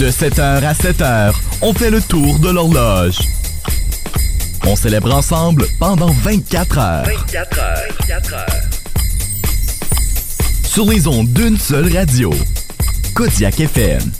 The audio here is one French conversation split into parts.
De 7h à 7h, on fait le tour de l'horloge. On célèbre ensemble pendant 24 heures. 24 heures. 24 heures. Sur les ondes d'une seule radio. Kodiak FM.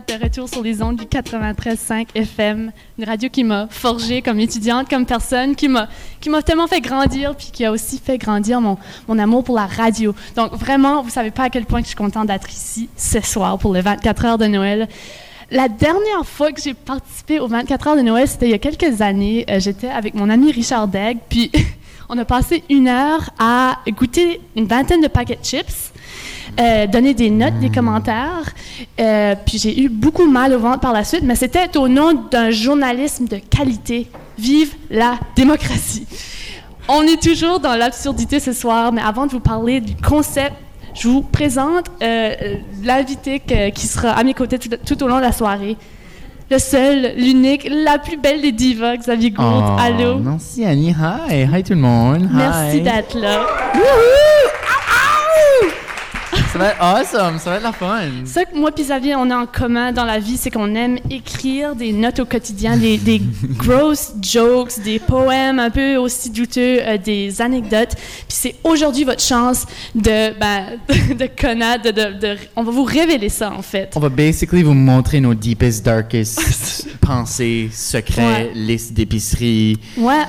De retour sur les ondes du 93.5 FM, une radio qui m'a forgée comme étudiante, comme personne, qui m'a qui m'a tellement fait grandir, puis qui a aussi fait grandir mon, mon amour pour la radio. Donc vraiment, vous savez pas à quel point je suis contente d'être ici ce soir pour les 24 heures de Noël. La dernière fois que j'ai participé aux 24 heures de Noël, c'était il y a quelques années. Euh, J'étais avec mon ami Richard Degg, puis on a passé une heure à goûter une vingtaine de paquets de chips, euh, donner des notes, des commentaires. Euh, puis j'ai eu beaucoup mal au ventre par la suite, mais c'était au nom d'un journalisme de qualité. Vive la démocratie! On est toujours dans l'absurdité ce soir, mais avant de vous parler du concept, je vous présente euh, l'invité qui sera à mes côtés tout, tout au long de la soirée. Le seul, l'unique, la plus belle des divas, Xavier Gould. Oh, Allô? Merci Annie. Hi. Hi tout le monde. Merci d'être là. Ça va être awesome. Ça va être la fun. Ce que moi et Xavier, on a en commun dans la vie, c'est qu'on aime écrire des notes au quotidien, des, des grosses jokes, des poèmes un peu aussi douteux, euh, des anecdotes. Puis c'est aujourd'hui votre chance de, ben, de connaître, de, de- de- on va vous révéler ça en fait. On va basically vous montrer nos deepest, darkest pensées, secrets, Ouais. listes d'épicerie, Ouais,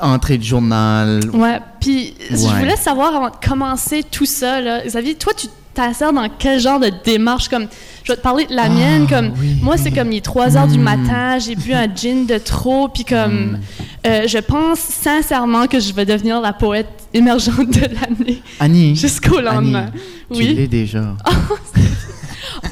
entrées de journal. ouais. Puis je Ouais. voulais savoir avant de commencer tout ça, là, Xavier, toi, tu t'insères dans quel genre de démarche? Comme je vais te parler de la mienne comme Ah, oui, moi c'est oui. comme il est 3 heures du Mm. matin j'ai bu un gin de trop puis comme Mm. euh, je pense sincèrement que je vais devenir la poète émergente de l'année Annie. jusqu'au lendemain Annie, Tu oui l'es déjà.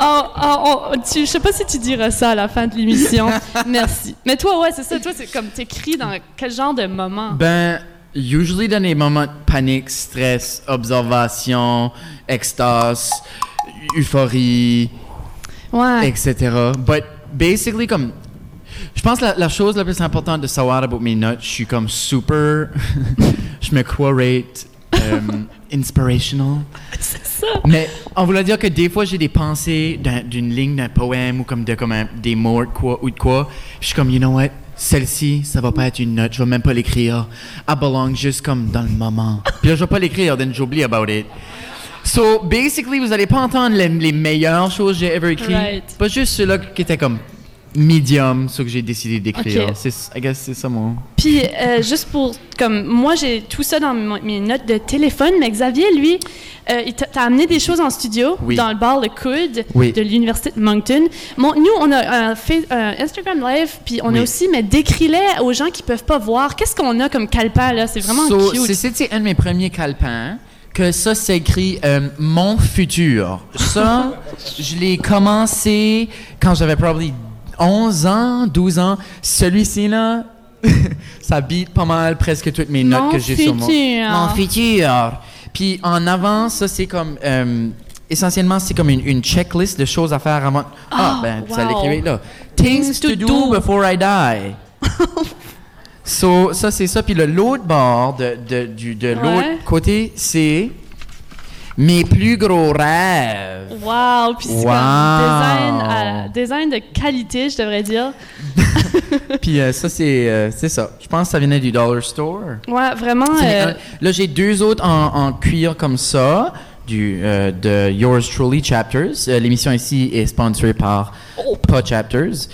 oh, oh, oh, tu, je sais pas si tu diras ça à la fin de l'émission merci mais toi ouais c'est ça toi c'est comme t'écris dans quel genre de moment? Ben, usually dans les moments de panique, stress, observation, extase, euphorie, ouais etc. But basically, comme. Je pense que la, la chose la plus importante de savoir about mes notes, je suis comme super. je me crois rate um, inspirational. c'est ça Mais on voulait dire que des fois, j'ai des pensées d'un- d'une ligne d'un poème ou comme de comme un- des mots de quoi, ou de quoi. Je suis comme, you know what? Celle-ci, ça va pas être une note. Je vais même pas l'écrire. I belong juste comme dans le moment. Puis là, je vais pas l'écrire, then j'oublie about it. So, basically, vous allez pas entendre les, les meilleures choses que j'ai ever écrites. Right. Pas juste ceux-là qui étaient comme medium, ceux que j'ai décidé d'écrire. Ok. C'est, I guess c'est ça mon... Puis, euh, juste pour, comme, moi, j'ai tout ça dans mes notes de téléphone, mais Xavier, lui, euh, il t'a amené des choses en studio, Oui. dans le bar Le Coude Oui. de l'Université de Moncton. Bon, nous, on a un, Fa- un Instagram Live, puis on Oui. a aussi, mais décris-les aux gens qui peuvent pas voir. Qu'est-ce qu'on a comme calepin, là? C'est vraiment So, cute. c'est- C'était un de mes premiers calepins que ça s'écrit euh, Mon futur. Ça, je l'ai commencé quand j'avais probablement 11 ans, 12 ans. Celui-ci, là, ça beat pas mal presque toutes mes notes Mon que j'ai sur mon... futur. Mon futur. Puis en avant, ça, c'est comme... euh, essentiellement, c'est comme une, une checklist de choses à faire avant... Ah, Oh, ben, ça wow. l'écrivait là. Things to do before I die. So, ça, c'est ça. Puis le l'autre bord de, de, du- de Ouais. l'autre côté, c'est mes plus gros rêves. Wow! Puis c'est Wow. comme design, à- design de qualité, je devrais dire. Puis euh, ça, c'est euh, c'est ça. Je pense que ça venait du Dollar Store. Ouais, vraiment. Euh, Là, j'ai deux autres en, en cuir comme ça, du, euh, de Yours Truly Chapters. Euh, L'émission ici est sponsorée par Oh. Pas Chapters.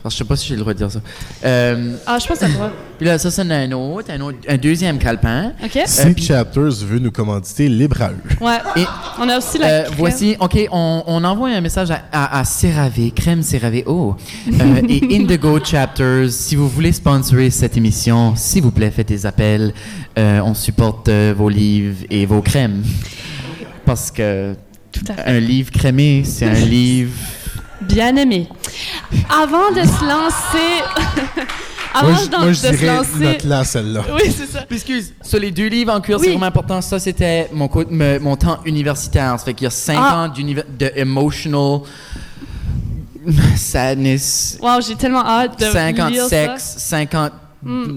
Euh, alors, je sais pas si j'ai le droit de dire ça. Euh, Ah, je pense que ça doit. puis là, ça, c'est un autre, un autre, un deuxième calepin. OK? Si puis- Chapters veut nous commanditer, libre à eux. Ouais. Et On a aussi la. Euh, crème. voici, OK, on, on envoie un message à, à, à CeraVe, crème CeraVe, oh, euh, et Indigo Chapters. Si vous voulez sponsorer cette émission, s'il vous plaît, faites des appels. Euh, on supporte euh, vos livres et vos crèmes. Parce que Tout à fait. un livre crémé, c'est un livre... Bien aimé. Avant de se lancer, avant moi, je- de- moi, je de se lancer. note-la, celle-là. Oui, c'est ça. Excuse, sur les deux livres en cuir, Oui. c'est vraiment important. Ça, c'était mon, temps universitaire. Ça fait qu'il y a 5 Ah. ans de emotional sadness, Wow, j'ai tellement hâte de 50 lire sexe, 50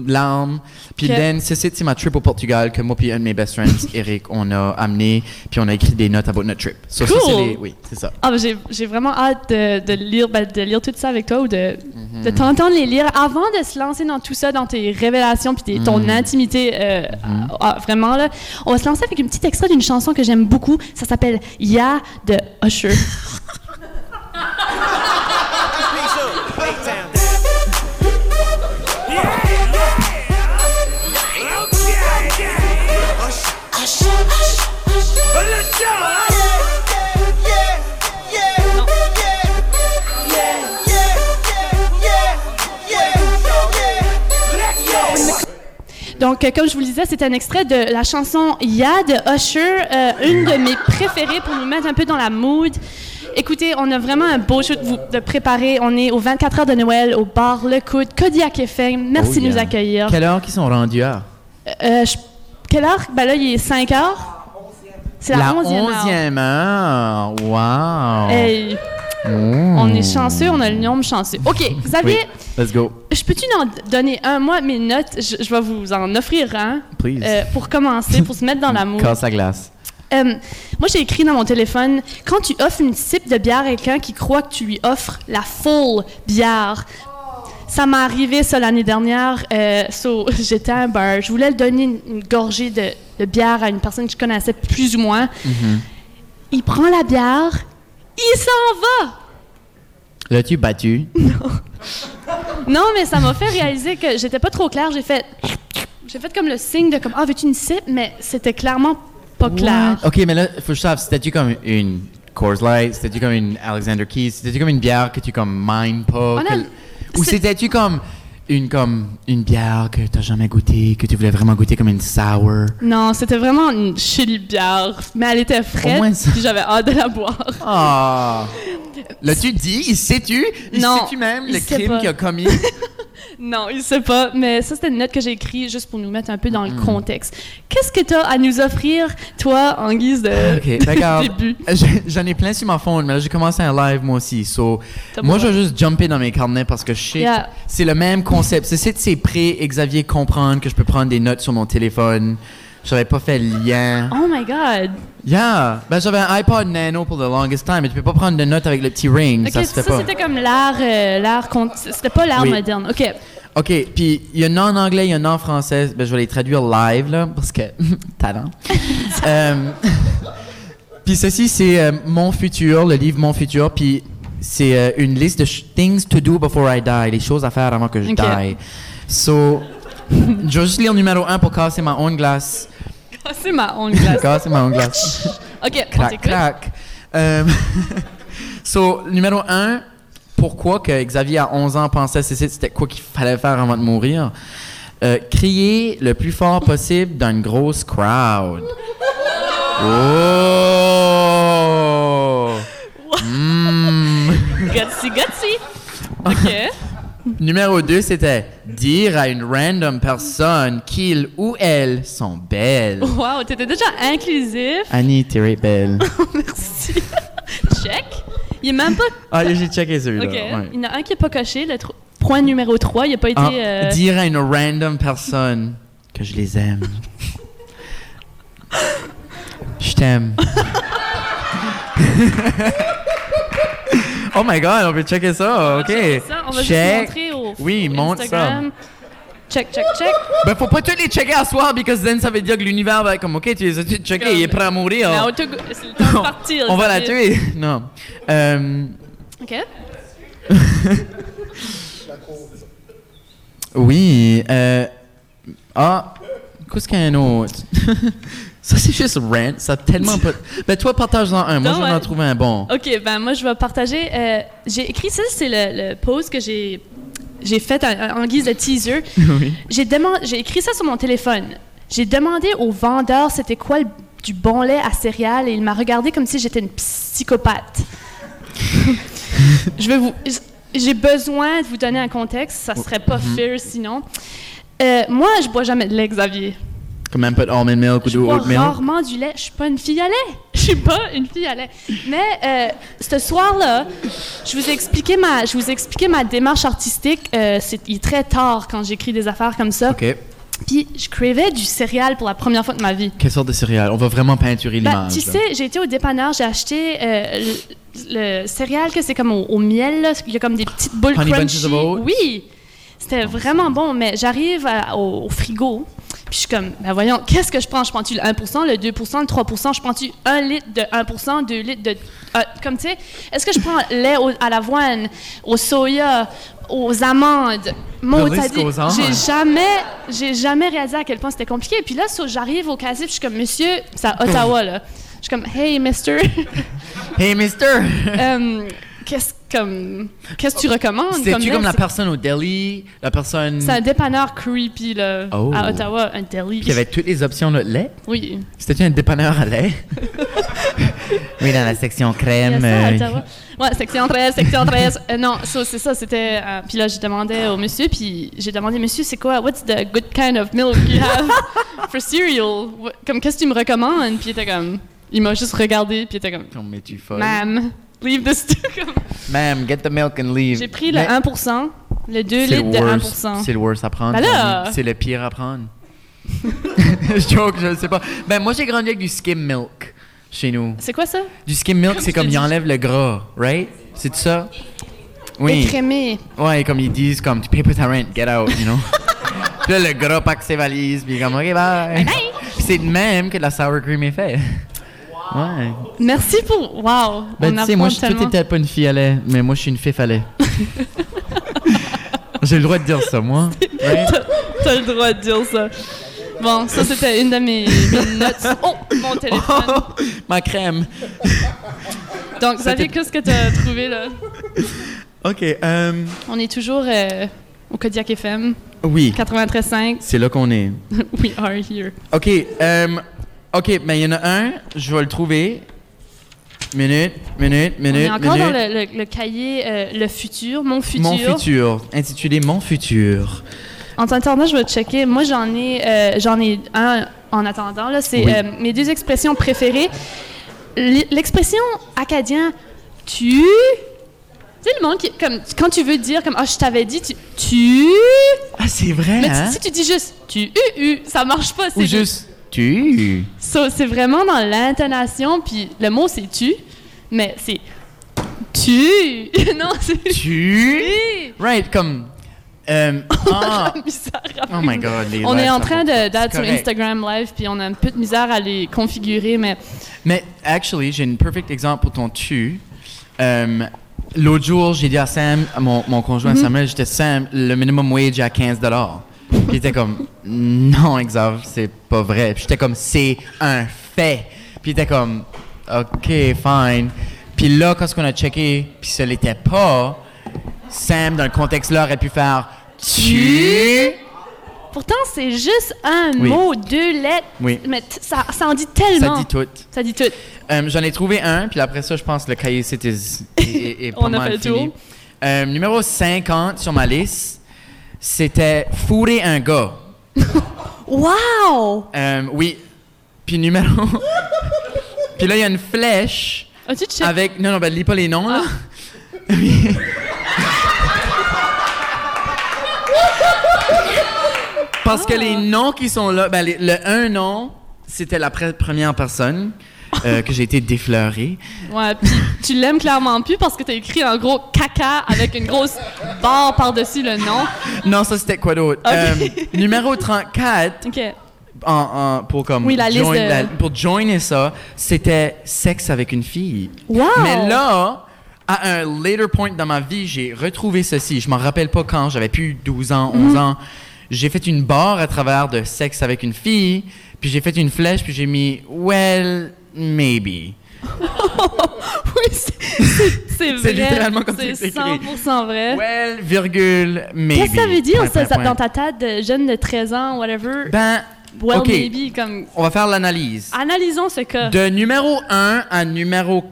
larmes. Puis then, ça, c'est c'est ma trip au Portugal que moi puis un de mes best friends, Eric, on a amené. Puis on a écrit des notes about notre trip. So, ça, c'est Cool. les- oui, c'est ça. Ah, ben, j'ai, j'ai vraiment hâte de, de lire, ben, de lire tout ça avec toi ou de, de t'entendre les lire avant de se lancer dans tout ça, dans tes révélations puis ton Mhm. intimité. euh, ah, vraiment, là. On va se lancer avec un petit extrait d'une chanson que j'aime beaucoup. Ça s'appelle Ya de Usher. Donc, comme je vous le disais, c'est un extrait de la chanson Ya de Usher, euh, une de mes préférées pour nous mettre un peu dans la mood. Écoutez, on a vraiment un beau show de, vous, de préparer. On est aux 24 heures de Noël au bar Le Coude, Kodiak FM. Merci Oh, de nous accueillir. Quelle heure qu'ils sont rendus à? Euh, je- quelle heure? Ben là, il est 5 heures. C'est la, 11e heure. 11e heure. Wow. Hey, Mm. on est chanceux, on a le nombre chanceux. OK, Xavier, Oui, let's go. je peux-tu en donner un? Moi, mes notes, je, je vais vous en offrir un Please. euh, pour commencer, pour se mettre dans la mood. Casse la glace. Euh, moi, j'ai écrit dans mon téléphone quand tu offres une type de bière à quelqu'un qui croit que tu lui offres la full bière. Ça m'est arrivé ça l'année dernière. Euh, so, j'étais à un bar. Je voulais donner une, une gorgée de, de bière à une personne que je connaissais plus ou moins. Il prend la bière, il s'en va. L'as-tu battu? Non, mais ça m'a fait réaliser que j'étais pas trop claire. J'ai fait, j'ai fait comme le signe de comme ah veux-tu une sip, mais c'était clairement pas clair. Ok, mais là, faut que je sache, c'était-tu comme une Coors Light? C'était-tu comme une Alexander Keys? C'était-tu comme une bière que tu comme mind pas? On a- que- Ou c'était-tu comme une, comme une bière que t'as jamais goûté, que tu voulais vraiment goûter comme une sour? Non, c'était vraiment une chili bière, mais elle était fraîche, puis j'avais hâte de la boire. Ah! L'as-tu dit? Il sait-tu? Il Non, sait-tu même il le sait crime qu'il a commis? Non, il sait pas, mais ça c'était une note que j'ai écrite juste pour nous mettre un peu dans Hmm. le contexte. Qu'est-ce que tu as à nous offrir, toi, en guise de Ok, ben, début? J'en ai plein sur ma phone, mais j'ai commencé un live moi aussi. So, moi, je vais juste jumper dans mes carnets parce que je sais Yeah. c'est le même concept. C'est c'est c'est prêt, Xavier, comprendre que je peux prendre des notes sur mon téléphone. J'avais pas fait le lien. Oh my god! Yeah! Ben, j'avais un iPod Nano pour the longest time, mais tu peux pas prendre de notes avec le petit ring. Ok, ça ça pas. c'était comme l'art, euh, l'art, c'était pas l'art Oui. moderne. Ok, OK, puis il y en a en anglais, il y en a en français. Ben, je vais les traduire live, là, parce que... talent. Euh, puis ceci, c'est euh, Mon futur, le livre Mon futur, puis c'est une liste de things to do before I die, les choses à faire avant que je Ok. die. So, je vais juste lire numéro un pour casser ma own glace. C'est ma honte glace. ma own glace. Ok, Crac, crac. Euh, so, numéro un, pourquoi que Xavier à 11 ans pensait que c'était quoi qu'il fallait faire avant de mourir? Euh, crier le plus fort possible dans une grosse crowd. Oh! Mm. Gutsy, gutsy. Ok. Numéro 2, c'était dire à une random personne qu'il ou elle sont belles. Wow, t'étais déjà inclusif. Annie, t'es belle. Merci. Check. Il est même pas. Ah, j'ai checké celui-là. Ouais. Il y en a un qui n'est pas coché. Le point numéro 3, il n'a pas été. Ah, euh, Dire à une random personne que je les aime. je t'aime. oh my god, on peut checker ça, ok. ça. On va juste Check. montrer au Oui, montre ça. Instagram. Check, check, check. Ben, faut pas tous les checker à soir, because then ça veut dire que l'univers va être comme, ok, tu les as tous checkés, il est prêt à mourir. Mais auto- C'est le temps de partir. on va la tuer. Non. Euh, Ok. Oui. Euh, ah, qu'est-ce qu'il y a un autre? ça, c'est juste rant. Ça a tellement pas. Ben, toi, partage-en un. Moi, Non, je vais ouais. en trouver un bon. Ok, ben moi, je vais partager. euh, j'ai écrit ça, c'est le, le post que j'ai. J'ai fait en, en guise de teaser. oui. J'ai demandé, j'ai écrit ça sur mon téléphone. J'ai demandé au vendeur c'était quoi le- du bon lait à céréales et il m'a regardé comme si j'étais une psychopathe. je vais vous. j'ai besoin de vous donner un contexte, ça serait pas Mhm. fair sinon. Euh, moi, je bois jamais de lait, Xavier. Comme même pas de almond milk ou bois oat milk. rarement du lait. Je suis pas une fille à lait. Je suis pas une fille à lait. Mais euh, ce soir-là, je vous ai expliqué ma, je vous ai expliqué ma démarche artistique. Euh, c'est il est très tard quand j'écris des affaires comme ça. OK. Puis je cravais du céréal pour la première fois de ma vie. Quelle sorte de céréales? On va vraiment peinturer Ben, l'image. tu là. sais, j'ai été au dépanneur, j'ai acheté euh, le, le céréal que c'est comme au, au miel, là. il y a comme des petites boules Honey crunchy. Bunches of Oats? Oui, c'était vraiment bon, mais j'arrive à- au, au frigo, puis je suis comme, ben voyons, qu'est-ce que je prends? Je prends-tu le 1 le 2 le 3 Je prends-tu 1 litre de 1 2 litres de... euh, comme tu sais, est-ce que je prends lait au- à l'avoine, au soya, aux amandes? Mon j'ai jamais, j'ai jamais réalisé à quel point c'était compliqué. Puis là, so, j'arrive au casier, puis je suis comme, monsieur, c'est à Ottawa, là. Je suis comme, hey, mister, Hey, mister! euh, qu'est-ce comme, qu'est-ce que tu recommandes? C'était-tu comme la personne au deli? La personne C'est un dépanneur creepy, là, Oh. à Ottawa, un deli. qui avait toutes les options de lait? Oui. C'était-tu un dépanneur à lait? oui, dans la section Il y crème. ça, euh, Ottawa. Ouais, section 13, section 13. Euh, non, ça, c'est ça, c'était... euh, puis là, j'ai demandé au monsieur, puis j'ai demandé, monsieur, c'est quoi, what's the good kind of milk you have for cereal? What- Comme, qu'est-ce que tu me recommandes? Puis il était comme... Il m'a juste regardé, puis il était comme, Oh, mais tu folle. ma'am, leave this... Comme- Ma'am, get the milk and leave. J'ai pris le Mais 1%, le 2 c'est litres le de worst. 1%. C'est le worst à prendre. Ben! C'est le pire à prendre. je joke, je sais pas. Ben, moi, j'ai grandi avec du skim milk chez nous. C'est quoi ça? Du skim milk, Comme c'est comme t'ai il enlève le gras, right? C'est ça? Oui. Écrémé. Ouais, comme ils disent, comme tu payes pas ta rent, get out, you know? puis là, le gras pack ses valises, puis comme, ok, bye. Puis c'est de même que la sour cream est fait. Ouais. Merci pour... Wow! Ben, on tu sais, moi, je peut-être pas une fille à lait, mais moi, je suis une fif à lait. J'ai le droit de dire ça, moi. Right? T'as le droit de dire ça. Bon, ça, c'était une de mes, mes notes. Oh, mon téléphone. Ma crème. Donc, Xavier, qu'est-ce que t'as trouvé, là? OK. euh, On est toujours euh, au Kodiak FM, oui, 93.5. c'est là qu'on est. We are here. OK. euh, OK, mais il y en a un, je vais le trouver. Minute, minute, On est minute, encore minute. dans le, le- le cahier euh, Le futur, mon futur. Mon futur, intitulé Mon futur. En t'entendant, je vais checker. Moi, j'en ai, euh, j'en ai un en attendant. Là, c'est Oui. euh, mes deux expressions préférées. L'expression acadien tu. Tu sais, le monde qui. Comme, quand tu veux dire, comme, ah, je t'avais dit, tu. Tu. Ah, c'est vrai, Mais hein? si tu dis juste tu, u, u, ça marche pas. Ou juste tu? So, c'est vraiment dans l'intonation, puis le mot c'est tu, mais c'est tu. non, c'est Tu? Right, comme. Euh, ah, à oh my god, les On lives, est en train de- d'être sur. Instagram Live, puis on a un peu de misère à les configurer, mais Mais, actually, j'ai une perfect exemple pour ton tu. Euh, L'autre jour, j'ai dit à Sam, à mon, mon conjoint Mhm. Samuel, j'étais Sam, le minimum wage est à 15 Puis il était comme, non, Xav, c'est pas vrai. Puis j'étais comme, c'est un fait. Puis il était comme, ok, fine. Puis là, quand on a checké, puis ce l'était pas, Sam, dans le contexte-là, aurait pu faire tu? pourtant c'est juste un Oui. mot, deux lettres, Oui. mais ça, ça en dit Ça tellement. dit tout. Ça dit tout. Euh, J'en ai trouvé un, puis après ça, je pense que le cahier c'était On a mal fait le tour. Euh, numéro 50 sur ma liste, c'était fourrer un gars. Wow! Euh, oui. Puis numéro. puis là, il y a une flèche As-tu avec. Non, non, ben, lis pas les noms, là. Ah. Parce que Ah. les noms qui sont là, ben, les- le un nom, c'était la pre- première personne euh, que j'ai été défleuré. Ouais, puis tu l'aimes clairement plus parce que t'as écrit un gros caca avec une grosse barre par-dessus le nom. Non, ça c'était quoi d'autre? Euh, numéro 34, OK. en, en- pour comme Oui, la liste join- de- la- pour joiner ça, c'était sexe avec une fille. Wow! Mais là, à un later point dans ma vie, j'ai retrouvé ceci. Je m'en rappelle pas quand, j'avais plus 12 ans, 11 Mhm. ans. J'ai fait une barre à travers de sexe avec une fille, puis j'ai fait une flèche, puis j'ai mis well, maybe. Oui, c'est- vrai. C'est littéralement comme C'est c'est écrit. 100% vrai. Well, virgule, maybe. Qu'est-ce que ça veut dire Point, ça, point, dans ta tête de jeune de 13 ans, whatever? Ben, well, ok. maybe, comme... on va faire l'analyse. Analysons ce cas. De numéro 1 à numéro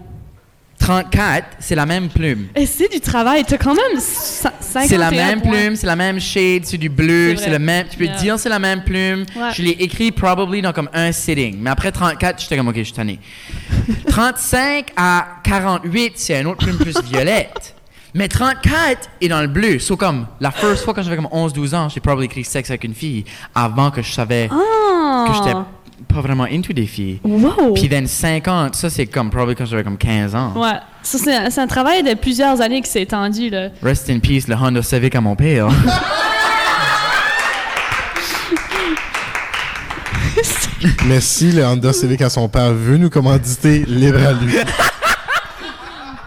34, c'est la même plume. Et c'est du travail. T'as quand même 50 C'est la même plume, c'est la même shade, c'est du bleu, C'est le même. Tu peux Yeah. dire c'est la même plume. Ouais. Je l'ai écrit probably dans comme un sitting. Mais après 34, j'étais comme ok, je suis tanné. 35 à 48, c'est une autre plume plus violette. Mais 34 est dans le bleu. So comme la first fois quand j'avais comme 11-12 ans, j'ai probably écrit sexe avec une fille avant que je savais Ah! que j'étais pas vraiment into des filles. Wow! Puis then 50, ça c'est comme probably quand j'avais comme 15 ans. Ouais. Ça, c'est un, c'est un travail de plusieurs années qui s'est étendu, là. Rest in peace, le Honda Civic à mon père. Mais si le Honda Civic à son père veut nous commanditer, libre à lui.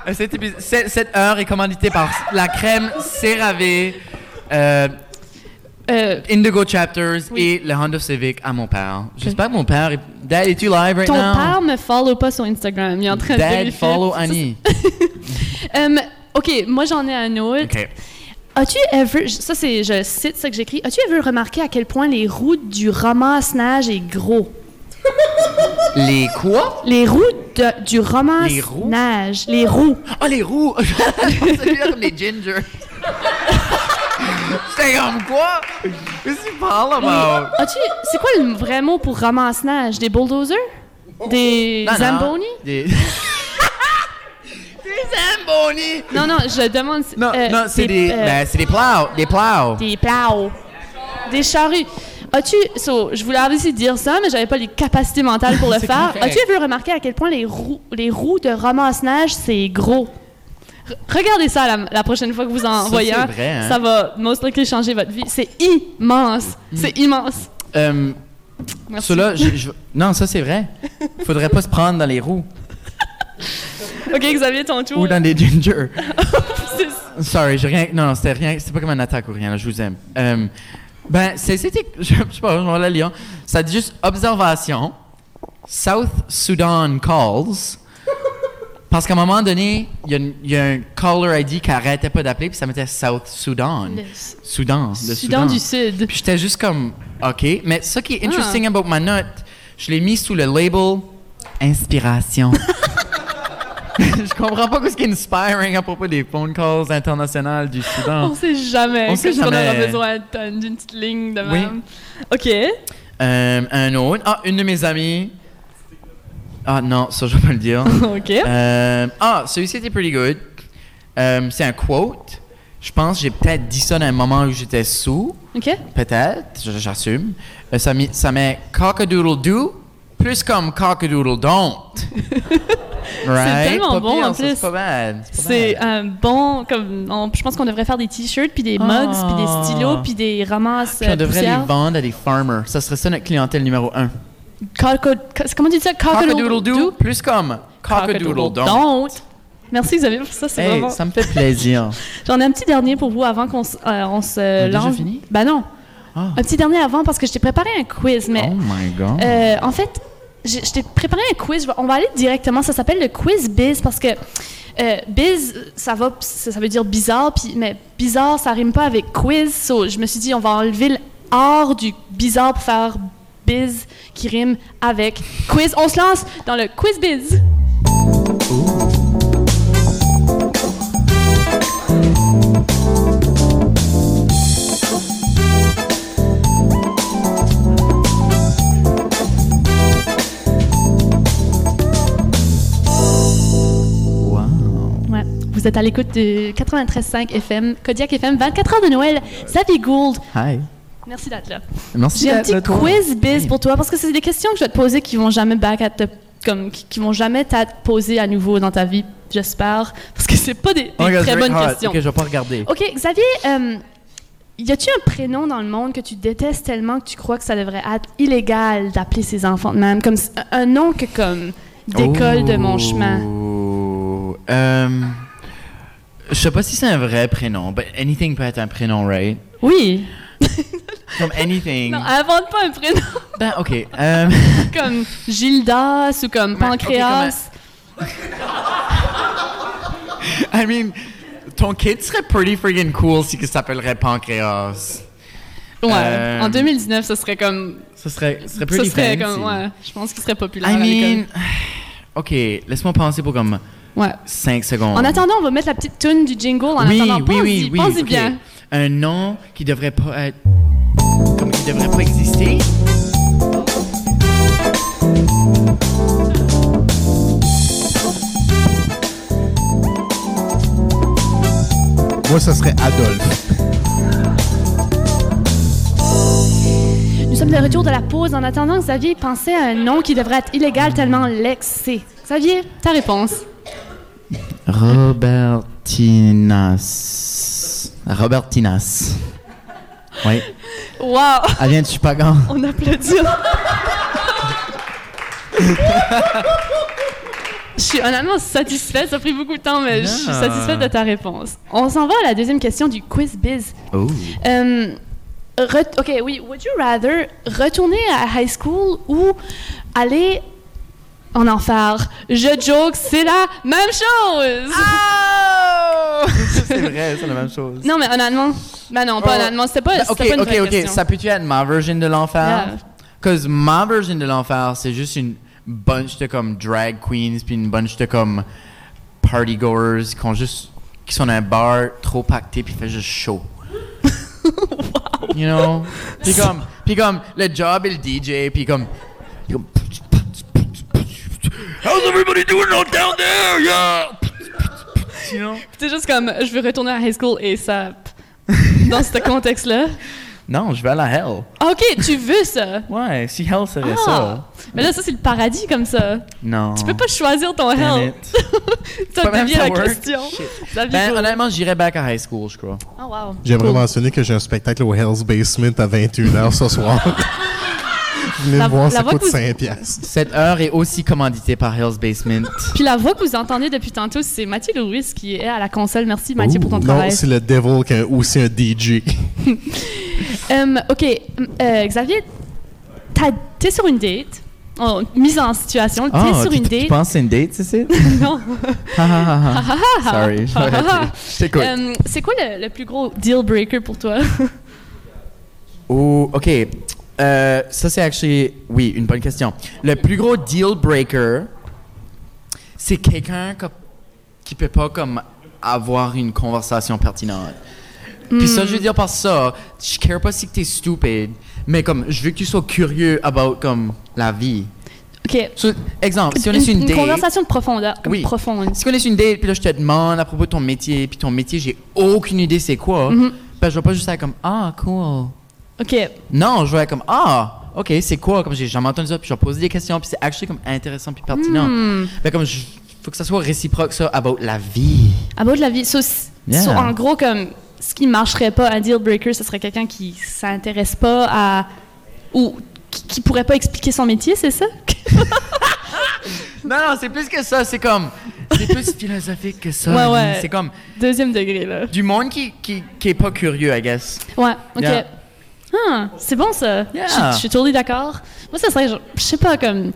Euh, cette, cette heure est commanditée par la crème CeraVe, euh, Euh, Indigo Chapters Oui. et le Honda Civic à mon père. J'espère que mon père est... Dad, es-tu live right ton now? père me follow pas sur Instagram. Il est en train de Dad, follow Annie. Euh, OK, moi, j'en ai un autre. OK. As-tu ever... Ça, c'est... Je cite ce que j'écris. As-tu ever remarqué à quel point les roues du ramasse-neige est gros? Les quoi? Les roues de- du Les roues? ramasse-neige. Les roues. Oh, les roues! Les ginger. J'étais comme quoi? Qu'est-ce que tu parles about? As-tu... C'est quoi le vrai mot pour ramasse-neige? Des bulldozers? Des Non, non. zamboni? Des... des Zamboni! Non, non, je demande... Non, euh, non, c'est des, euh, ben, c'est des plows, des plows. Des plows. Des charrues. As-tu. So, je voulais aussi dire ça, mais j'avais pas les capacités mentales pour le faire. As-tu vu remarquer à quel point les roues, les roues de ramasse-neige, c'est gros? Re- regardez ça la, la prochaine fois que vous en Ça, voyez un. hein? Ça va most likely changer votre vie. C'est immense. C'est immense. Euh, Merci. je- je- non, ça c'est vrai. Faudrait pas se prendre dans les roues OK, Xavier, ton tour. ou dans des ginger. Sorry, j'ai rien. Non, c'était rien. C'était pas comme une attaque ou rien. là, je vous aime. Euh, ben, c'était. Je je sais pas, je vais la lire. Ça dit juste observation. South Sudan calls. Parce qu'à un moment donné, il y, y a un caller ID qui arrêtait pas d'appeler, puis ça mettait South Sudan. Le Soudan. Le Soudan Soudan. du Sud. Puis j'étais juste comme, OK. Mais ce qui est Ah. interesting about ma note, je l'ai mis sous le label inspiration. je comprends pas ce qui est inspiring à propos des phone calls internationales du Soudan. On sait jamais. On sait jamais. aura besoin d'un- d'une petite ligne de Oui. même? OK. Euh, un autre. Ah, une de mes amies. Ah non, ça je vais pas le dire. OK. Euh, ah, celui-ci était pretty good. Euh, c'est un quote. Je pense j'ai peut-être dit ça dans un moment où j'étais sous. OK. Peut-être, j'assume. Euh, ça, met- ça met cock-a-doodle-doo plus comme cock-a-doodle-don't. right? tellement Pas bon, pire, en plus. C'est pas pas C'est un bon comme on- je pense qu'on devrait faire des t-shirts puis des mugs Ah. puis des stylos puis des ramasses Puis on devrait les vendre à des farmers. Ça serait ça notre clientèle numéro un. Comment tu dis ça? Cock-a-doodle-doo? Plus comme cock-a-doodle-don't. Don't. Merci Xavier pour ça, c'est Hey, vraiment. ça me fait plaisir. J'en ai un petit dernier pour vous avant qu'on se, euh, on se a déjà lance. fini? Ben non. Ah. Un petit dernier avant parce que je t'ai préparé un quiz mais Oh my god. Euh, en fait, je, je t'ai préparé un quiz. On va aller directement. Ça s'appelle le quiz biz parce que euh, biz, ça va, ça, ça veut dire bizarre, puis mais bizarre, ça rime pas avec quiz. So, je me suis dit, on va enlever le art du bizarre pour faire biz qui rime avec quiz. On se lance dans le quiz biz. Vous êtes à l'écoute de 93.5 FM, Kodiak FM, 24 heures de Noël. Xavier Gould, Hi. Merci d'être là. Merci J'ai un petit quiz biz pour toi parce que c'est des questions que je vais te poser qui vont jamais back at te- comme qui, qui vont jamais t'être posées à nouveau dans ta vie, j'espère, parce que c'est pas des, Oh très bonnes hard. questions. Ok, je vais pas regarder. Ok, Xavier, euh, y a-tu un prénom dans le monde que tu détestes tellement que tu crois que ça devrait être illégal d'appeler ses enfants de même, comme un nom que comme d'école de mon chemin. Euh, je sais pas si c'est un vrai prénom, but anything peut être un prénom, right? Oui. Comme anything. Non, invente pas un prénom Ben, ok. euh, comme Gildas ou comme Ben, ok, Pancréas. I mean, ton kid serait pretty friggin' cool si il s'appellerait Pancréas. Ouais. Euh, En 2019, ce serait comme Ce serait, ce serait Ce pretty serait fancy. comme, ouais, je pense qu'il serait populaire I mean, ok, laisse-moi penser pour comme Ouais. 5 secondes. En attendant, on va mettre la petite tune du jingle. En oui, attendant, oui, pense-y, oui, oui. pense-y ok. bien. Un nom qui devrait pas être. Qui devrait pas exister. Moi, ça serait Adolphe. Nous sommes de retour de la pause. En attendant, Xavier pensait à un nom qui devrait être illégal tellement l'ex c'est. Xavier, ta réponse. Robertinas. Robertinas. Oui. Wow! Elle vient de Chupagan. On applaudit. Je suis honnêtement satisfaite. Ça a pris beaucoup de temps, mais je suis Ah. satisfaite de ta réponse. On s'en va à la deuxième question du quiz biz. Oh. Re- ok, oui. Would you rather retourner à high school ou aller en enfer? Je joke, c'est la même chose! Oh! c'est vrai, c'est la même chose. Non, mais honnêtement, ben non, pas Oh. honnêtement, c'était pas, Ben, ok, pas une ok, vraie ok. Ça peut-tu être ma version de l'enfer? Yeah. Cause ma version de l'enfer, c'est juste une bunch de comme drag queens puis une bunch de comme party goers qui ont juste qui sont dans un bar trop pacté puis fait juste chaud. You know? Puis comme puis comme le job et le DJ puis comme puis comme How's everybody doing out down there? Yeah. You know? C'est juste comme, je veux retourner à high school et ça. Dans ce contexte-là. Non, je vais à la hell. Ah, Ok, tu veux ça? Ouais, si hell serait Ah. ça. Mais là, ça, c'est le paradis comme ça. Non. Tu peux pas choisir ton Damn hell. Ça devient la work. question. Ben, honnêtement, j'irais back à high school, je crois. Oh, wow. J'aimerais Cool. mentionner que j'ai un spectacle au Hell's Basement à 21h ce soir. Venez La- me voir, la ça voix coûte que vous- 5 piastres. Cette heure est aussi commanditée par Hell's Basement. Puis la voix que vous entendez depuis tantôt, c'est Mathieu Louis qui est à la console. Merci Mathieu pour ton non, travail. c'est le Devil qui est aussi un DJ. Euh, ok, euh, Xavier, t'es sur une date. Oh, mise en situation, t'es sur une date. penses que c'est une date, c'est ça? Non. Sorry. Je t'écoute. Euh, c'est quoi le, le plus gros deal breaker pour toi? Oh, ok. Euh, ça, c'est actually, oui, une bonne question. Le plus gros deal breaker, c'est quelqu'un qui peut pas comme avoir une conversation pertinente. Puis ça, je veux dire par ça, je care pas si que t'es stupide, mais comme je veux que tu sois curieux about comme la vie. Ok. So, exemple, si on est sur une, une date, conversation de profondeur. comme Oui. Profonde. si on est sur une date, puis là je te demande à propos de ton métier, puis ton métier, j'ai aucune idée c'est quoi, Mhm. ben je vais pas juste être comme ah cool. Ok. Non, je être comme ah ok c'est quoi? Comme j'ai jamais entendu ça, puis je vais poser des questions, puis c'est actually comme intéressant puis pertinent. Hmm. Ben comme je, faut que ça soit réciproque ça about la vie. À bout de la vie. So, s- Yeah. so, en gros, comme ce qui marcherait pas, un deal breaker, ce serait quelqu'un qui s'intéresse pas à. ou qui, qui pourrait pas expliquer son métier, c'est ça? Non non c'est plus que ça, c'est comme c'est plus philosophique que ça. Ouais, ouais. C'est comme Deuxième degré, là. du monde qui, qui, qui est pas curieux I guess. Ouais, ok. Yeah. Ah, c'est bon ça. Yeah. Je, je suis totally d'accord. Moi, ça serait, genre, je sais pas, comme.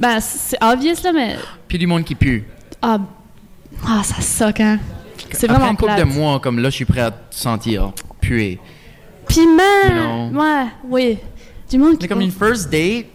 Ben, c'est obvious, là, mais. Puis du monde qui pue. Ah, ah ça suck, hein. C'est Après vraiment une couple de mois comme là je suis prêt à te sentir puer. Puis même. You know. Ouais, oui. Du monde qui. Mais comme une first date,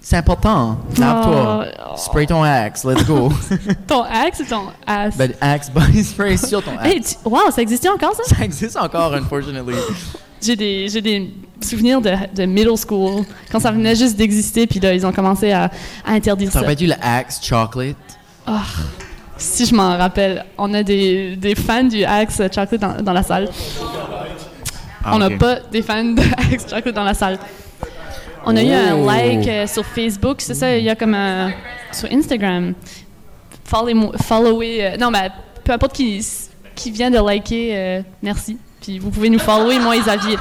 c'est important. Lave-toi. Oh. Spray ton axe, let's go. Ton axe ou ton ass? ben, axe body spray sur ton axe. Hey, tu- wow, ça existait encore, ça? Ça existe encore, unfortunately. J'ai des, j'ai des souvenirs de, de middle school, quand ça venait juste d'exister, puis là, ils ont commencé à, à interdire Ça ça. aurait dû le Axe Chocolate? Si je m'en rappelle, on a des, des fans du Axe Chocolate dans, dans la salle. on n'a pas des fans de Axe Chocolate dans la salle. On a eu un Oh. like euh, sur Facebook, c'est ça, il y a comme un... Sur Instagram. Follow, follower... euh, non, mais peu importe qui, qui vient de liker, euh, merci. Puis vous pouvez nous follower, moi et Xavier.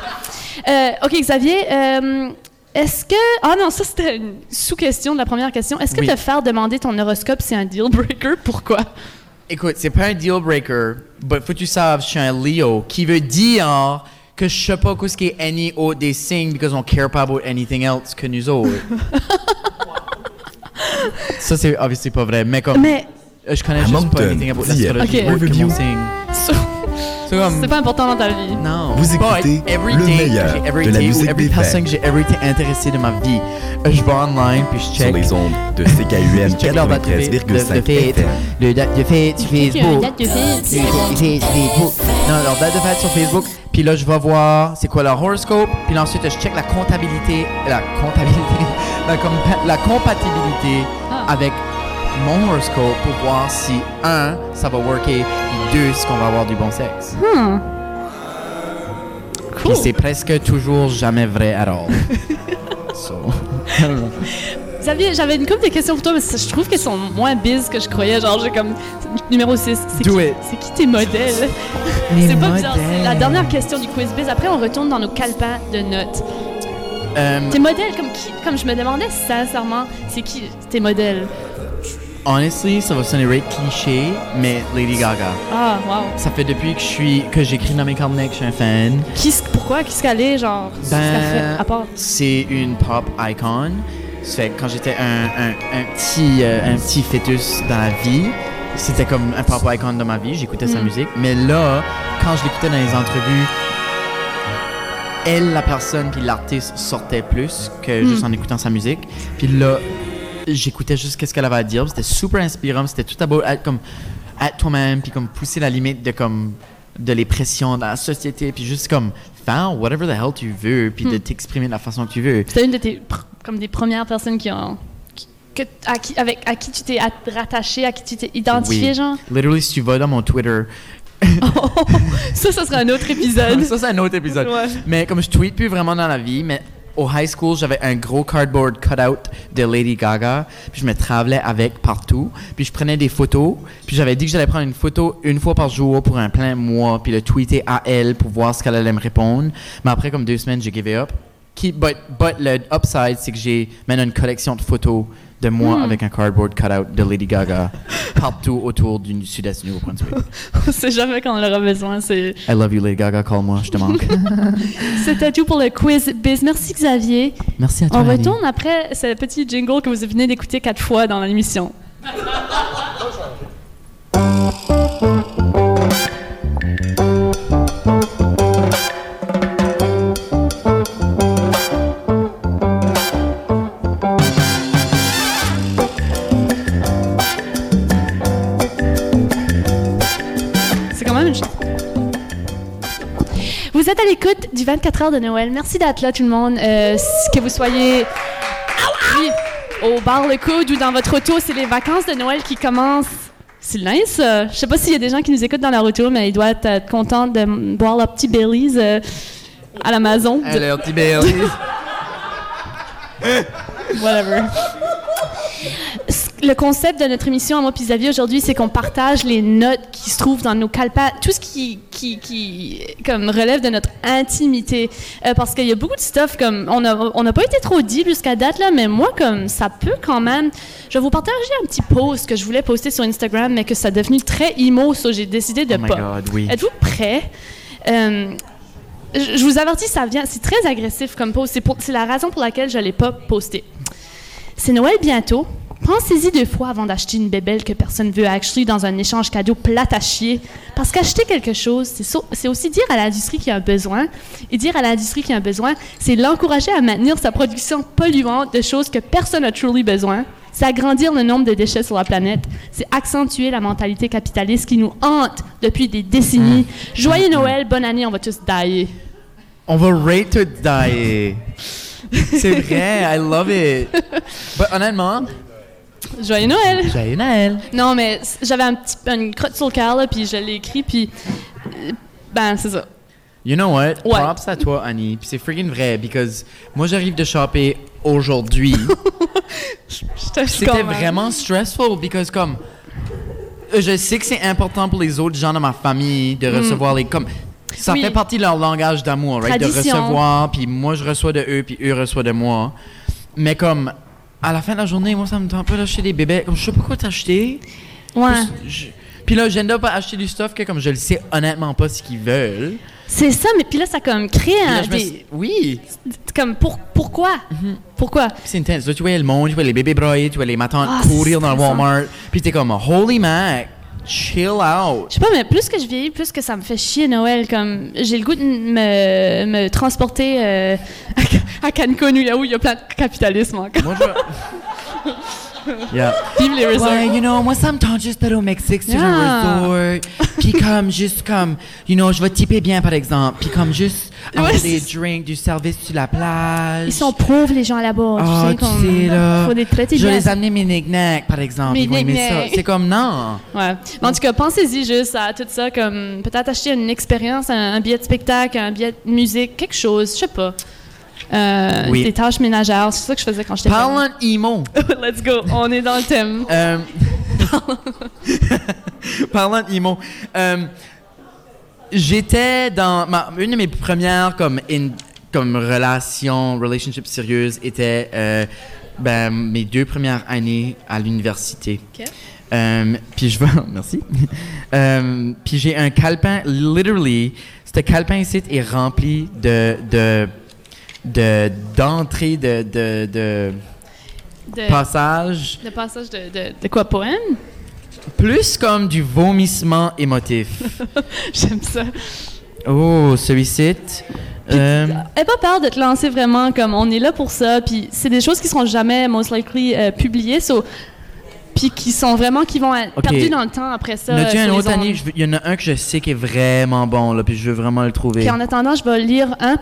Euh, OK, Xavier, euh, est-ce que... Ah non, ça c'était une sous-question de la première question. Est-ce que Oui. te faire demander ton horoscope, c'est un deal breaker? Pourquoi? Écoute, c'est pas un deal breaker, mais faut que tu saches, je suis un Leo, qui veut dire que je sais pas ce qui est any autre des signes because on care pas about anything else que nous autres. Ça, c'est obviously pas vrai, mais comme Mais euh, je connais juste pas anything about l'astrologie Ok. C'est comme. Pas important dans ta vie. Non. Vous écoutez But every le que meilleur de la musique every des personne que j'ai ever été intéressé de ma vie, euh, je vais online puis je Sur check. les ondes de CKUM check leur date de fête, de- de 93,5 fête, FM. le date de fête sur Facebook. date de fête. Facebook, Facebook. Non, leur date de fête sur Facebook. Puis là, je vais voir c'est quoi leur horoscope. Puis là, ensuite, je check la comptabilité, la comptabilité, la, compa- la compatibilité Ah. avec mon horoscope pour voir si, un, ça va worker, et deux, si on va avoir du bon sexe. Hmm. Puis c'est presque toujours jamais vrai at all. so, I don't know. Xavier, j'avais une couple de questions pour toi, mais je trouve qu'elles sont moins biz que je croyais. Genre, j'ai comme. Numéro 6. C'est qui, c'est qui tes modèles? C'est pas bizarre. C'est la dernière question du quiz biz. Après, on retourne dans nos calepins de notes. Euh, Tes modèles, comme qui? Comme je me demandais sincèrement, c'est qui tes modèles? Honestly, ça va sonner right cliché, mais Lady Gaga. Ah, wow. Ça fait depuis que je suis que j'écris dans mes carnets que je suis un fan. Qui, pourquoi? Qu'est-ce qu'elle est, genre? Ben, À part? c'est une pop icon. Fait quand j'étais un, un, un petit euh, un petit fœtus dans la vie, c'était comme un pop icon dans ma vie. J'écoutais sa Mm. musique, mais là, quand je l'écoutais dans les entrevues, elle, la personne puis l'artiste sortait plus que Mm. juste en écoutant sa musique. Puis là, j'écoutais juste qu'est-ce qu'elle avait à dire. C'était super inspirant. C'était tout à beau être comme être toi-même puis comme pousser la limite de comme de les pressions de la société puis juste comme faire whatever the hell tu veux puis de Hmm. t'exprimer de la façon que tu veux. C'était une de tes. comme des premières personnes qui ont. que, à, qui, avec, à qui tu t'es at- rattaché, à qui tu t'es identifié, Oui. genre? Literally, si tu vas dans mon Twitter, ça, ça sera un autre épisode. ça c'est un autre épisode. Ouais. Mais comme je tweete plus vraiment dans la vie, mais au high school, j'avais un gros cardboard cutout de Lady Gaga, puis je me travelais avec partout, puis je prenais des photos, puis j'avais dit que j'allais prendre une photo une fois par jour pour un plein mois, puis le tweeter à elle pour voir ce qu'elle allait me répondre. Mais après comme deux semaines, j'ai give it up. Qui, but, but le upside, c'est que j'ai maintenant une collection de photos de moi avec un cardboard cutout de Lady Gaga partout autour du sud-est du Nouveau-Brunswick. On sait jamais quand on aura besoin. C'est- I love you, Lady Gaga, call-moi, je te manque. C'était tout pour le quiz biz. Merci, Xavier. Merci à toi. On Annie. retourne après ce petit jingle que vous venez d'écouter quatre fois dans l'émission. Du 24 heures de Noël. Merci d'être là, tout le monde. Euh, que vous soyez oui, au bar Le Coude ou dans votre auto, c'est les vacances de Noël qui commencent. C'est nice. ça. Je sais pas s'il y a des gens qui nous écoutent dans leur auto, mais ils doivent être contents de boire leur petit Baileys euh, à la maison. De- Alors, petit Bailey. Whatever. Le concept de notre émission à moi puis Xavier aujourd'hui, c'est qu'on partage les notes qui se trouvent dans nos calepins, tout ce qui, qui, qui comme relève de notre intimité. Euh, parce qu'il y a beaucoup de stuff comme on n'a on pas été trop dit jusqu'à date là, mais moi comme ça peut quand même. Je vais vous partager un petit post que je voulais poster sur Instagram, mais que ça a devenu très emo, so j'ai décidé de Oh pas. God, oui. Êtes-vous prêts? Euh, je je vous avertis, ça vient, c'est très agressif comme post. C'est, pour- c'est la raison pour laquelle je ne l'ai pas posté. C'est Noël bientôt. Pensez-y deux fois avant d'acheter une bébelle que personne veut actually dans un échange cadeau plat à chier. Parce qu'acheter quelque chose, c'est, so- aussi dire à l'industrie qu'il y a un besoin. Et dire à l'industrie qu'il y a un besoin, c'est l'encourager à maintenir sa production polluante de choses que personne n'a truly besoin. C'est agrandir le nombre de déchets sur la planète. C'est accentuer la mentalité capitaliste qui nous hante depuis des décennies. Joyeux Noël, bonne année, on va tous die. On va rate die. C'est vrai, I love it. But honnêtement, Joyeux Noël! joyeux Noël. Non, mais j'avais un petit, une crotte sur le cœur, là, puis je l'ai écrit, puis. euh, Ben, c'est ça. You know what? Ouais. Props à toi, Annie. Puis c'est freaking vrai, because moi j'arrive de shopper aujourd'hui. C'était vraiment stressful, because comme. euh, Je sais que c'est important pour les autres gens de ma famille de recevoir les. Comme, ça Mm. Oui. fait partie de leur langage d'amour, right? De recevoir, puis moi je reçois de eux, puis eux reçoivent de moi. Mais comme, à la fin de la journée, moi ça me tente pas d'acheter des bébés. Comme, je sais pas quoi t'acheter. Ouais. Je- Puis là, j'aime pas acheter du stuff que comme je le sais honnêtement pas ce qu'ils veulent. C'est ça, mais puis là, ça comme crée là, un. me des- oui, Comme, pour, pourquoi? Pourquoi? Puis c'est intense. Là, tu vois le monde, tu vois les bébés broyés, tu vois les matantes Ah, c'est courir dans le. Walmart. Puis t'es comme, holy mac, chill out. Je sais pas, mais plus que je vieillis, plus que ça me fait chier Noël. Comme j'ai le goût de me, me transporter euh, à Cancun, là où il y a plein de capitalisme encore. Moi, je... Yeah. Vive les resorts. Ouais, you know, moi, ça me tente juste d'aller au Mexique sur un Yeah. resort. Puis comme, juste comme, you know, je vais typer bien, par exemple. Puis comme, juste avoir Ouais, des drinks, du service sur la plage. Ils sont pauvres les gens là-bas. Ah, tu sais, tu comme, sais, là. Faut les traiter Je vais les amener mes knick par exemple. Mes Ils vont aimer ça. C'est comme, non. Ouais. Mais en tout cas, pensez-y juste à tout ça, comme peut-être acheter une expérience, un, un billet de spectacle, un billet de musique, quelque chose, je sais pas. Euh, Oui. Des tâches ménagères, c'est ça que je faisais quand j'étais Parlant emo. Let's go, on est dans le thème. Euh, Parlant euh, j'étais dans ma, une de mes premières comme in- comme relations, relationships sérieuses était euh, ben, mes deux premières années à l'université. Ok. Euh, puis je vais, merci. Euh, puis j'ai un calepin, literally, ce calepin ici est rempli de de de d'entrées de de, de De, passages de passage de, de, de quoi, poème? Plus comme du vomissement émotif. J'aime ça. oh, celui-ci. Euh, Aie pas peur de te lancer vraiment comme on est là pour ça, puis c'est des choses qui seront jamais most likely euh, publiées, so, puis qui sont vraiment qui vont être perdues dans le temps après ça. Euh, un autre année? Il y en a un que je sais qui est vraiment bon, là, puis je veux vraiment le trouver. Puis en attendant, je vais lire un.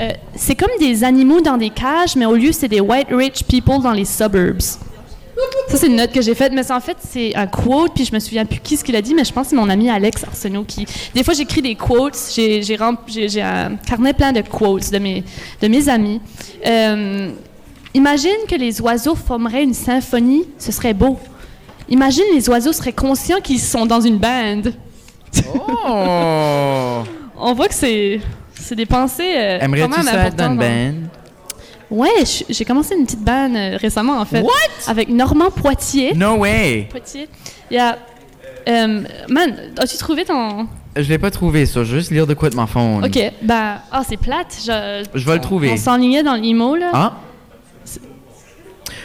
Euh, c'est comme des animaux dans des cages, mais au lieu, c'est des white rich people dans les suburbs. Ça, c'est une note que j'ai faite, mais c'est- en fait, c'est un quote, puis je me souviens plus qui ce qu'il a dit, mais je pense que c'est mon ami Alex Arsenault qui. Des fois, j'écris des quotes, j'ai, un carnet plein de quotes de mes, de mes amis. Euh, imagine que les oiseaux formeraient une symphonie, ce serait beau. Imagine les oiseaux seraient conscients qu'ils sont dans une bande. Oh! On voit que c'est, des pensées. euh, quand Aimerais-tu même ça être dans une importantes dans- band? Ouais, j'ai commencé une petite band euh, récemment, en fait. What? Avec Normand Poitier. No way! Poitier. Il y a. euh, man, as-tu trouvé ton. Je l'ai pas trouvé, ça. Je vais juste lire de quoi de ma phone. Ok, ben. Ah, c'est plate. Je, Je vais le trouver. On s'enlignait dans l'IMO, là. Ah?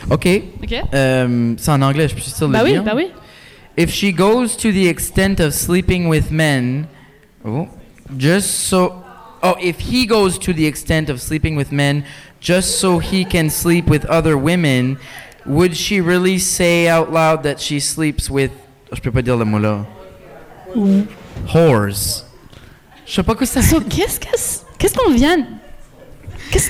OK. Ok. Euh, c'est en anglais, je peux juste le Ben oui, lire? ben oui. If she goes to the extent of sleeping with men, oh, just so, oh, if he goes to the extent of sleeping with men just so he can sleep with other women, would she really say out loud that she sleeps with, je peux pas dire le mot là, whores? Je sais pas quoi ça. So, qu'est-ce qu'est-ce qu'on vient? Qu'est-ce.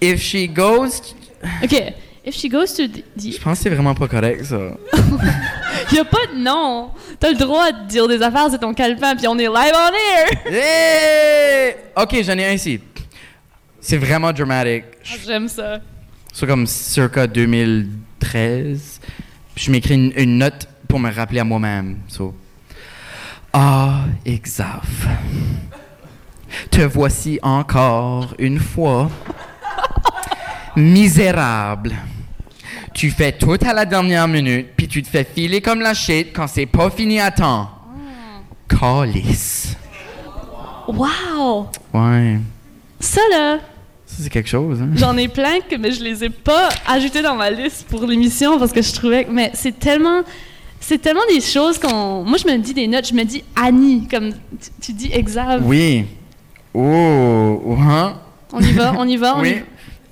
If she goes, Ok. If she goes to. the- je pense que c'est vraiment pas correct ça. Il a pas de nom. T'as le droit de dire des affaires, c'est ton calepin, puis on est live on air. Hey! Ok, j'en ai un ici. C'est vraiment dramatique. Ah, J'aime ça. C'est comme circa 2013. Puis je m'écris une, une note pour me rappeler à moi-même. So. Ah, Exaf. Te voici encore une fois. Misérable. Tu fais tout à la dernière minute, puis tu te fais filer comme la shit quand c'est pas fini à temps. Calice. Wow! Ouais. Ça, là. C'est quelque chose, hein? J'en ai plein que mais je les ai pas ajoutés dans ma liste pour l'émission parce que je trouvais que mais c'est tellement c'est tellement des choses qu'on moi je me dis des notes, je me dis Annie comme tu, tu dis Exave. Oui. Oh, oh, hein? On y va, on y va, on, Oui, y-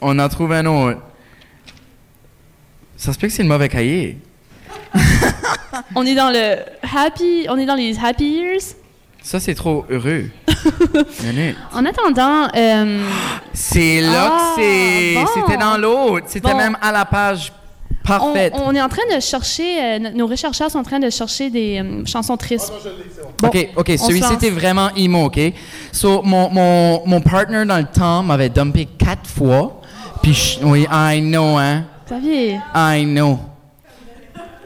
on en trouve un autre. Ça se peut que c'est le mauvais cahier. on est dans le happy, on est dans les happy years. Ça, c'est trop heureux. En attendant euh, C'est là Ah, que c'est. bon. C'était dans l'autre. C'était Bon. même à la page on, parfaite. on est en train de chercher euh, no- nos rechercheurs sont en train de chercher des euh, chansons tristes. Bon, ok, ok, celui-ci était vraiment emo, ok? So, mon, mon, mon partner dans le temps m'avait dumpé quatre fois. Puis, je- oui, I know, hein? Xavier, I know.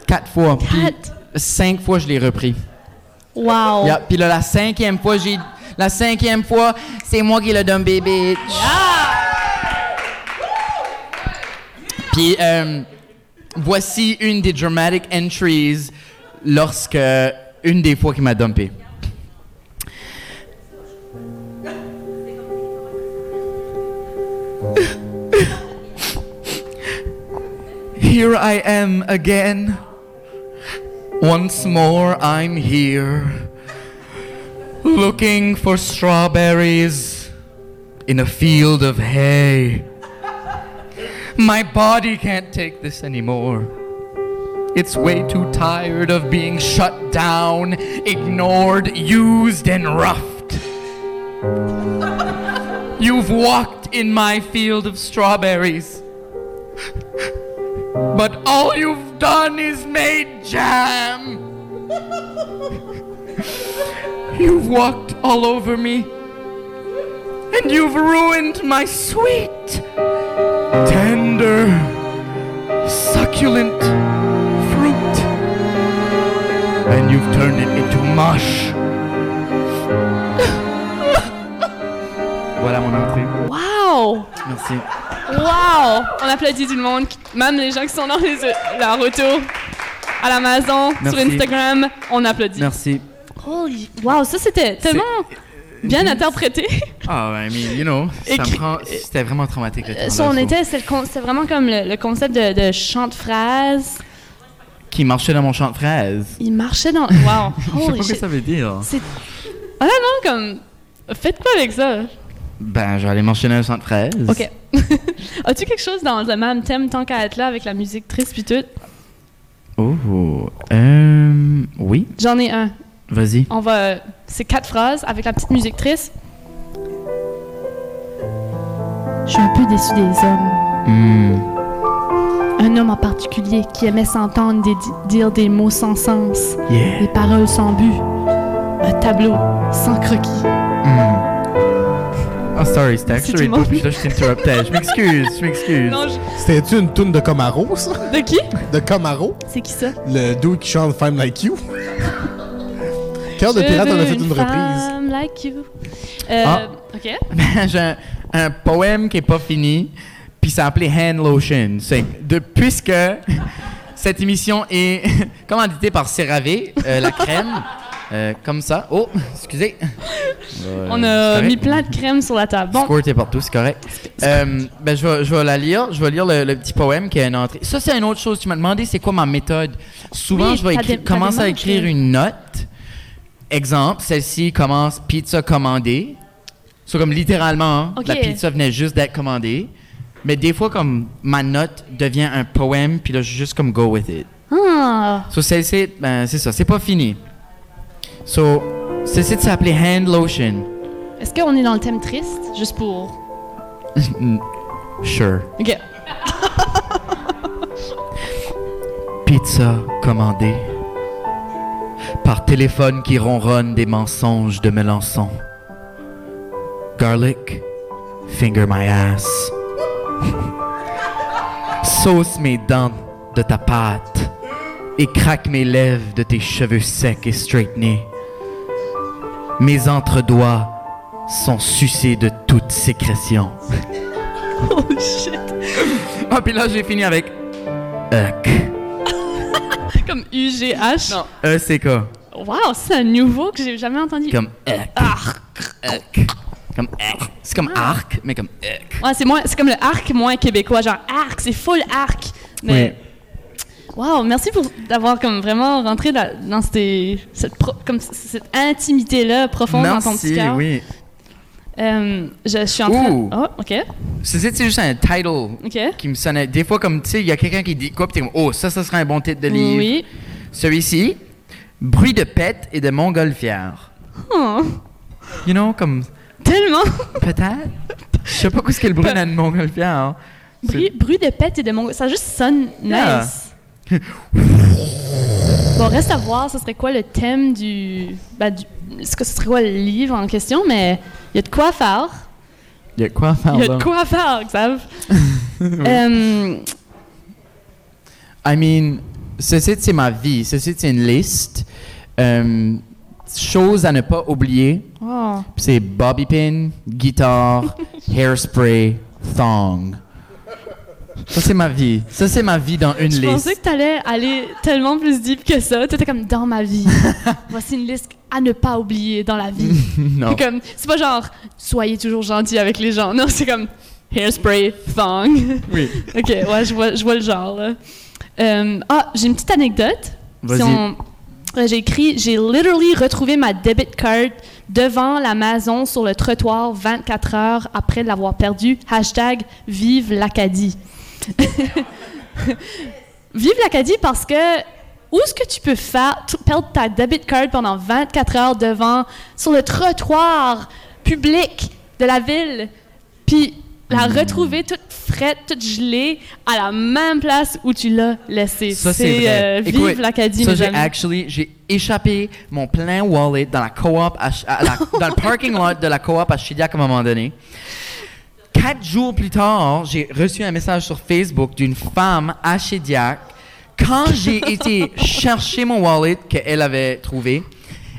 Quatre fois. Puis, Quatre? cinq fois, je l'ai repris. Wow. Yeah, Puis là, la cinquième fois, j'ai. La cinquième fois, c'est moi qui l'ai dumpé, bitch. Puis, euh, voici une des dramatic entries lorsque. Une des fois qu'il m'a dumpé. Here I am again. Once more I'm here, looking for strawberries in a field of hay. My body can't take this anymore. It's way too tired of being shut down, ignored, used, and roughed. You've walked in my field of strawberries. But all you've done is made jam. You've walked all over me. And you've ruined my sweet, tender, succulent fruit. And you've turned it into mush. voilà mon entrée. Wow! Merci. Wow! On applaudit tout le monde, même les gens qui sont dans les, leur à l'Amazon, sur Merci. Instagram, on applaudit. Merci. Holy- Wow, ça c'était tellement bien interprété. Ah, I mean, you know, ça Écrit- me prend- c'était vraiment traumatique. le Euh, on la était, le c'est vraiment comme le, le concept de, de chant de phrase. Qui marchait dans mon champ de fraises. Il marchait dans. Wow! Je sais pas ce que ça veut dire. Ah non, comme. Faites quoi avec ça? Ben, je vais aller marcher dans un champ de fraises. Ok. As-tu quelque chose dans le même thème tant qu'à être là avec la musique triste puis tout? Oh, euh, oui, J'en ai un. vas-y. On va. C'est quatre phrases avec la petite musique triste. Je suis un peu déçu des hommes. Hmm. Un homme en particulier qui aimait s'entendre des- dire des mots sans sens, Yeah. des paroles sans but, un tableau sans croquis. Oh, sorry, c'était actually monde. puis là, je t'interruptais. Je m'excuse, je m'excuse. Non, je- C'était-tu une toune de Camaro, ça? De qui? De Camaro? C'est qui ça? Le dude qui chante Femme Like You? Cœur de Je pirate, on a veux fait une reprise. femme like you. Euh, Ah. Ok. J'ai un, un poème qui est pas fini, puis c'est appelé Hand Lotion. C'est de puisque cette émission est commanditée par CeraVe, euh, la crème, euh, comme ça. Oh, excusez. Euh, On c'est a mis plein de crème sur la table. Bon, Squirté partout, c'est correct. Euh, ben, je vais, je vais la lire. Je vais lire le, le petit poème qui a une entrée. Ça, c'est une autre chose. Tu m'as demandé c'est quoi ma méthode? Souvent, Oui, je vais écrire- commencer à écrire une note. Exemple, celle-ci commence pizza commandée. C'est comme littéralement, hein, la pizza venait juste d'être commandée. Mais des fois, comme ma note devient un poème, puis là, je juste comme go with it. ah, So, celle-ci, ben, c'est ça, c'est pas fini. So, celle-ci s'appelait Hand Lotion. est-ce qu'on est dans le thème triste? Juste pour. Sure. Ok. Pizza commandée. Par téléphone qui ronronne des mensonges de Melançon. Garlic, finger my ass. Sauce mes dents de ta pâte et craque mes lèvres de tes cheveux secs et straightenés. Mes entre-doigts sont sucés de toute sécrétion. Oh shit. Ah, puis là, j'ai fini avec. Uck. Comme UGH. Non. E-C-K. Wow, c'est un nouveau que j'ai jamais entendu. Comme uck. Uck. Comme uck. C'est comme arc, mais comme uck. Ouais, c'est moins, c'est comme le arc moins québécois, genre arc, c'est full arc. Mais wow, merci pour d'avoir comme vraiment rentré dans, dans ces- cette, pro- comme c- cette intimité là profonde dans ton petit Merci, cœur. oui. Euh, je, je suis en train. Ouh. Oh, ok, C'est c'est juste un title qui me sonnait. Des fois, comme tu sais, il y a quelqu'un qui dit quoi, puis t'es comme, oh, ça, ça serait un bon titre de livre. Oui. Celui-ci, Bruit de pète et de montgolfière. Oh, You know, comme, tellement. peut-être. Je sais pas quoi ce qu'est le bruit d'une montgolfière. hein. Bruit, bruit de pète et de mon. Ça juste sonne Yeah. Bon, reste à voir, ce serait quoi le thème du. bah, du ce que ce serait quoi le livre en question, mais il y a de quoi faire. Il y a quoi à faire Il y a de quoi faire, Xav. Euh, I mean, ceci, c'est ma vie. Ceci, c'est une liste. Euh, choses à ne pas oublier. oh. C'est bobby pin, guitare, hairspray, thong. Ça, c'est ma vie. Ça, c'est ma vie dans une Je liste. pensais que t'allais aller tellement plus deep que ça. T'étais comme dans ma vie. Voici une liste à ne pas oublier dans la vie. non. C'est comme, c'est pas genre soyez toujours gentil avec les gens. Non, c'est comme hairspray, thong. Oui. ok, ouais, je vois, je vois le genre. là. Euh, ah, j'ai une petite anecdote. Vas-y. Si on, euh, j'ai écrit J'ai literally retrouvé ma debit card devant la maison sur le trottoir 24 heures après l'avoir perdue. Hashtag Vive l'Acadie. Vive l'Acadie parce que où est-ce que tu peux faire, perdre ta debit card pendant 24 heures devant, sur le trottoir public de la ville, puis la retrouver toute frette, toute gelée, à la même place où tu l'as laissée. Ça, c'est vrai. euh, Vive l'Acadie, Ça, mes j'ai amis. actually, j'ai échappé mon plein wallet dans la coop, à Ch- à la- dans le parking lot de la coop à Chidiac à un moment donné. Quatre jours plus tard, j'ai reçu un message sur Facebook d'une femme à Chidiac. Quand j'ai été chercher mon wallet qu'elle avait trouvé,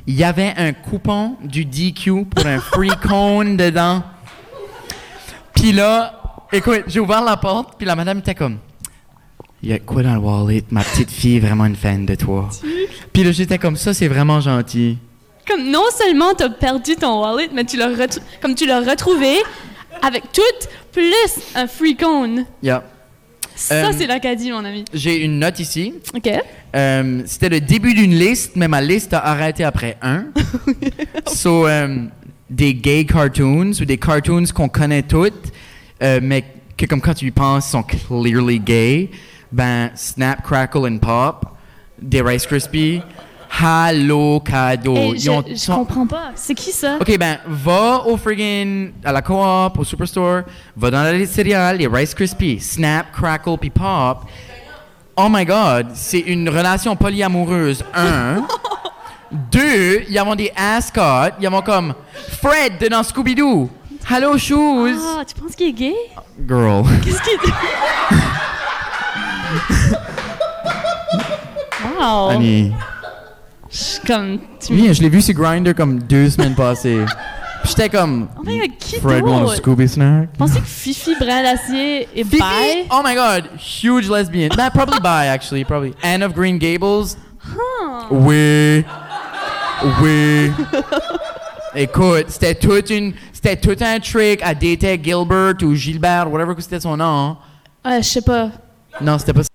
il y avait un coupon du DQ pour un free cone dedans. Puis là, écoute, j'ai ouvert la porte, puis la madame était comme il y a quoi dans le wallet? Ma petite fille est vraiment une fan de toi. Puis là, j'étais comme ça, c'est vraiment gentil. Comme non seulement tu as perdu ton wallet, mais tu l'as comme tu l'as retrouvé avec tout plus un free cone. Yeah. Ça, Euh, c'est l'Acadie, mon ami. J'ai une note ici. OK. Euh, C'était le début d'une liste, mais ma liste a arrêté après un. so, euh, des gay cartoons ou des cartoons qu'on connaît toutes, euh, mais que comme quand tu y penses sont clearly gay. Ben, Snap, Crackle and Pop, des Rice Krispies, Hello Cadeau. Hey, Ils je, ont- je sont- comprends pas. C'est qui ça? Ok, ben, va au friggin' à la coop, au superstore, va dans la céréales, les Rice Krispies, Snap, Crackle, puis Pop. Oh my god, c'est une relation polyamoureuse, un. Deux, il y a des ascots, il y a comme Fred de dans Scooby-Doo. Hello Shoes. Ah, tu penses qu'il est gay? Girl. Qu'est-ce qu'il dit? wow! Annie. Je suis comme. Tu Oui, je l'ai vu sur Grindr comme deux semaines passées. Puis J'étais comme. Oh my god, qui Fred want a? Scooby snack? Pensez que Fifi Brin d'Acier est Fifi? bi? Oh my god, huge lesbian. Nah, probably bi actually, probably. Anne of Green Gables? Oui. Oui. Écoute, c'était toute une, c'était tout un trick à dater Gilbert ou Gilbert, whatever que c'était son nom. Euh, je sais pas. Non, c'était pas ça.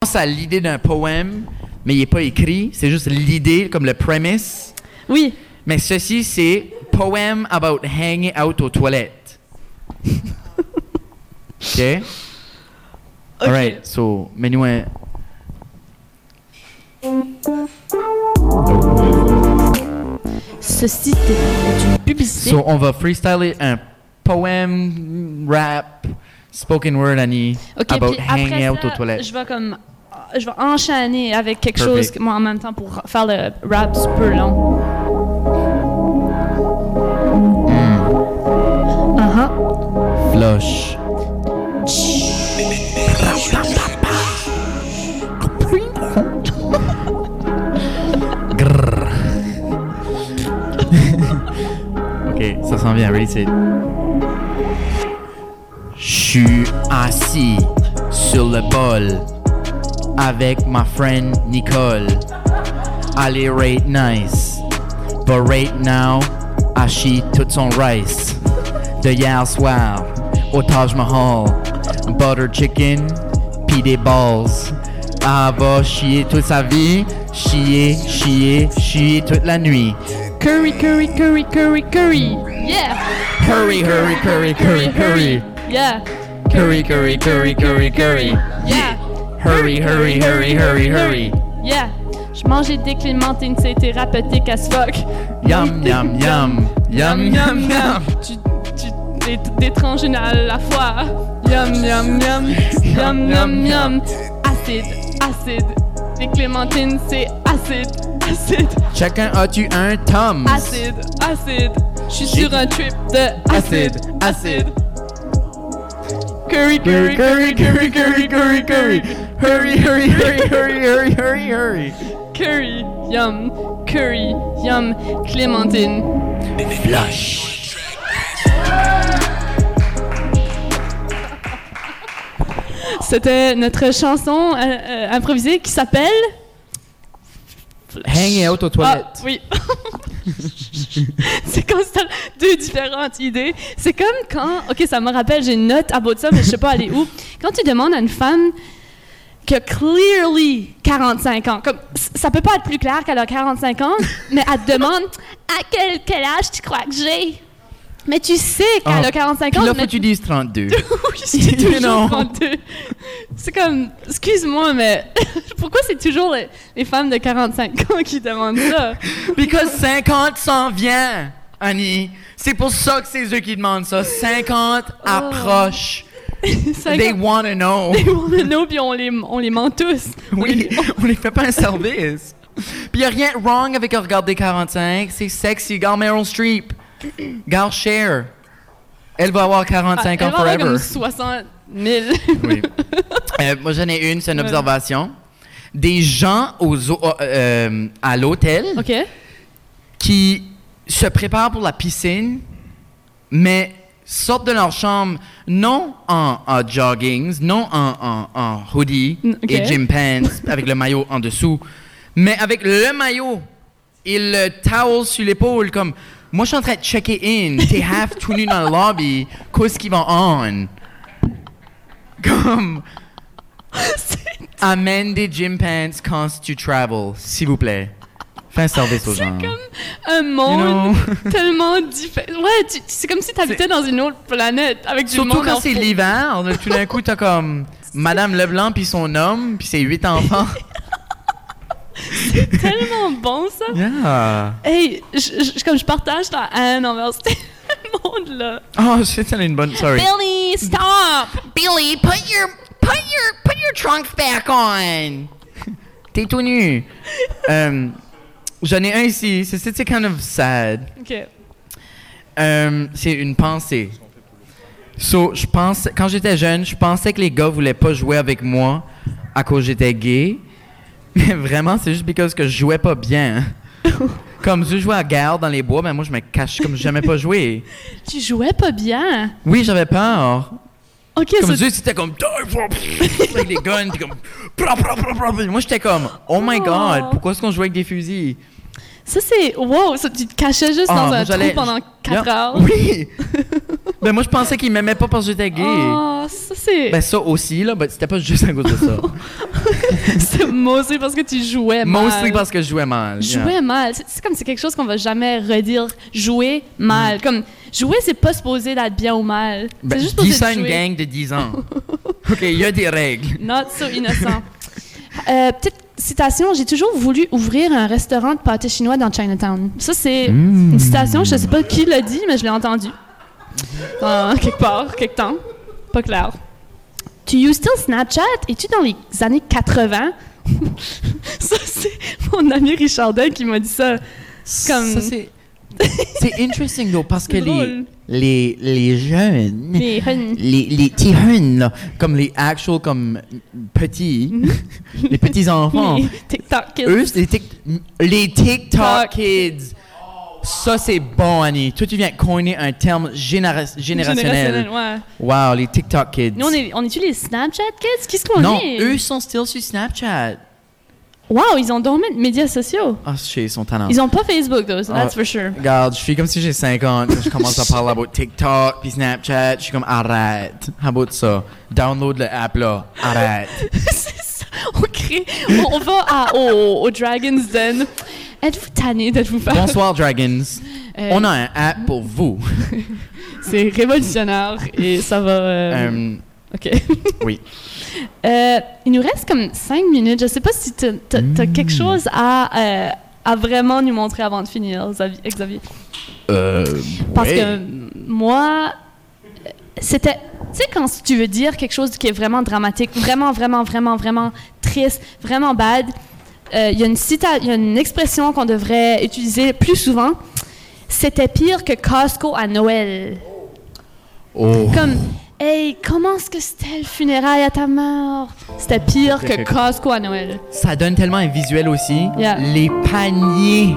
Pense à l'idée d'un poème, mais il n'est pas écrit. C'est juste l'idée, comme le premise. Oui. Mais ceci, c'est Poem about hanging out aux toilettes. OK? Alright, so, mets-nous un... Ceci est une publicité. So, on va freestyler un poème, rap, spoken word, Annie, ok, about hanging après out ça, aux toilettes. je vais comme. Je vais enchaîner avec quelque Perfect. chose, que moi, en même temps, pour faire le rap super long. Uh-huh. Flush. Ok, ça s'en vient. Ready, set. J'suis assis sur le bol avec ma friend Nicole. Allez, rate nice. But right now, I chie tout son rice. De hier soir, au Taj Mahal. Butter chicken, pis des balls. Elle va chier toute sa vie. Chier, chier, chier toute la nuit. Curry, curry, curry, curry, curry. Yeah! Hurry, hurry, curry, curry, curry. Yeah! Curry, curry, curry, curry, curry. Yeah! Hurry, hurry, hurry, hurry, hurry. Yeah! Je mangeais des clémentines, c'est thérapeutique as fuck. Yum, yum, yum. Yum, yum, yum. Tu, tu, des, des une à la fois. Yum, yum, yum. Yum, yum, yum. Acide, acide. Les clémentines, c'est acide, acide, Chacun as-tu un Tums? acide, acide. Je suis sur un trip de acide, acide. Curry, curry, curry, curry, curry, curry, curry. Hurry, hurry, hurry, hurry, hurry, hurry, hurry. Curry, yum, curry, yum, clémentine. Flush. C'était notre chanson euh, euh, improvisée qui s'appelle. Hang out aux toilettes. Ah, oui. c'est comme ça, deux différentes idées. C'est comme quand, ok, ça me rappelle, j'ai une note à bout de ça, mais je sais pas aller où. Quand tu demandes à une femme qui a clearly 45 ans. Comme, ça peut pas être plus clair qu'elle a 45 ans, mais elle te demande à quel, quel âge tu crois que j'ai. Mais tu sais qu'elle Ah. a 45 Puis ans. là, mais faut que tu dises 32. oui, c'est You toujours know. 32. C'est comme, excuse-moi, mais pourquoi c'est toujours les, les femmes de 45 ans qui demandent ça? Because 50 s'en vient, Annie. C'est pour ça que c'est eux qui demandent ça. 50 approche. They comme- wanna know. They wanna know, puis on les, on les ment tous. Oui, on les fait pas un service. Puis y a rien de wrong avec regarder 45. C'est sexy. Regarde Meryl Streep. Regarde Cher. Elle va avoir 45 Ah, ans elle va avoir forever. comme 60 000. Oui. Euh, moi, j'en ai une, c'est une observation. Des gens aux, o- euh, à l'hôtel qui se préparent pour la piscine, mais sortent de leur chambre non en, en joggings, non en, en- en hoodie et gym pants avec le maillot en dessous, mais avec le maillot et le towel sur l'épaule comme moi je suis en train de checker in, t'es half tout nu dans le lobby, qu'est-ce qui va on? Comme amène des gym pants quand tu travel, s'il vous plaît. Fais un service aux C'est gens. comme un You monde know? tellement différent. Ouais, tu- c'est comme si tu habitais dans une autre planète avec du Surtout monde quand c'est l'hiver, tout d'un coup, t'as comme Madame Leblanc puis son homme puis ses huit enfants. tellement bon, ça. Yeah. Hey, je, je- comme je partage ta haine envers ce monde-là. Oh, c'est une bonne. Sorry. Billy, stop! Billy, put your put your put your trunks back on. T'es tout nu. Euh, J'en ai un ici. C'est c'est kind of sad. OK. Euh, c'est une pensée. So, je pense, quand j'étais jeune, je pensais que les gars voulaient pas jouer avec moi à cause j'étais gay. Mais vraiment, c'est juste parce que je jouais pas bien. comme je jouais à guerre dans les bois, mais moi je me cache comme j'aimais pas jouer. Tu jouais pas bien? Oui, j'avais peur. OK, Comme ça- eux, c'était comme avec des guns, puis comme moi j'étais comme oh my god, Oh. pourquoi est-ce qu'on jouait avec des fusils? Ça c'est... Wow, ça, tu te cachais juste Ah, dans moi, un trou j'allais- pendant 4 Yeah. heures. Oui. mais moi je pensais qu'ils m'aimaient pas parce que j'étais gay. Oh, ça c'est... Ben ça aussi là, ben, c'était pas juste à cause de ça. c'est mostly parce que tu jouais mal. Mostly parce que je jouais mal. yeah. Jouer mal. C'est- C'est comme c'est quelque chose qu'on va jamais redire. Jouer mal. Comme jouer, c'est pas supposé d'être bien ou mal. Ben, c'est juste dis supposé ça à de une jouer. gang de 10 ans. OK, il y a des règles. Not so innocent. Euh, petite citation, j'ai toujours voulu ouvrir un restaurant de pâté chinois dans Chinatown. Ça, c'est Hmm. une citation, je sais pas qui l'a dit, mais je l'ai entendu. Dans quelque part, quelque temps. Pas clair. Do you still Snapchat? Es-tu dans les années 80? ça, c'est mon ami Richardin qui m'a dit ça. Comme- Ça, c'est... c'est interesting, though, parce que les. Les, les jeunes... Les hun. Les, les là, comme les actual, comme petits, les petits enfants, Les TikTok kids. eux, les, tic- les TikTok kids. Ça, c'est bon, Annie. Toi, tu viens de coiner un terme généra- générationnel. Générationnel, ouais. Wow, les TikTok kids. Nous, on est, on est-tu les Snapchat kids? Qu'est-ce qu'on non, est? eux sont still sur Snapchat. Wow, ils ont dormi de médias sociaux. Ah, je ils sont talents. Ils ont pas Facebook, though, so Ah. that's for sure. Regarde, je suis comme si j'ai 50, quand je commence à parler about TikTok puis Snapchat, je suis comme arrête. How about ça? Download le app là, arrête. C'est ça. On crée. On, on va à, au, au Dragon's Den. Êtes-vous tanné de vous faire? Bonsoir Dragons. Euh, On a un app pour vous. C'est révolutionnaire et ça va. euh, Euh, ok. oui. Euh, il nous reste comme cinq minutes. Je sais pas si tu as, quelque chose à, euh, à vraiment nous montrer avant de finir, Xavi- Xavier. Euh, Parce ouais. que moi, c'était. Tu sais, quand tu veux dire quelque chose qui est vraiment dramatique, vraiment, vraiment, vraiment, vraiment triste, vraiment bad, il y y a une expression qu'on devrait utiliser plus souvent. C'était pire que Costco à Noël. Oh. Comme, hey, comment est-ce que c'était le funérail à ta mort? C'était pire que Costco à Noël. Ça donne tellement un visuel aussi. Yeah. Les paniers.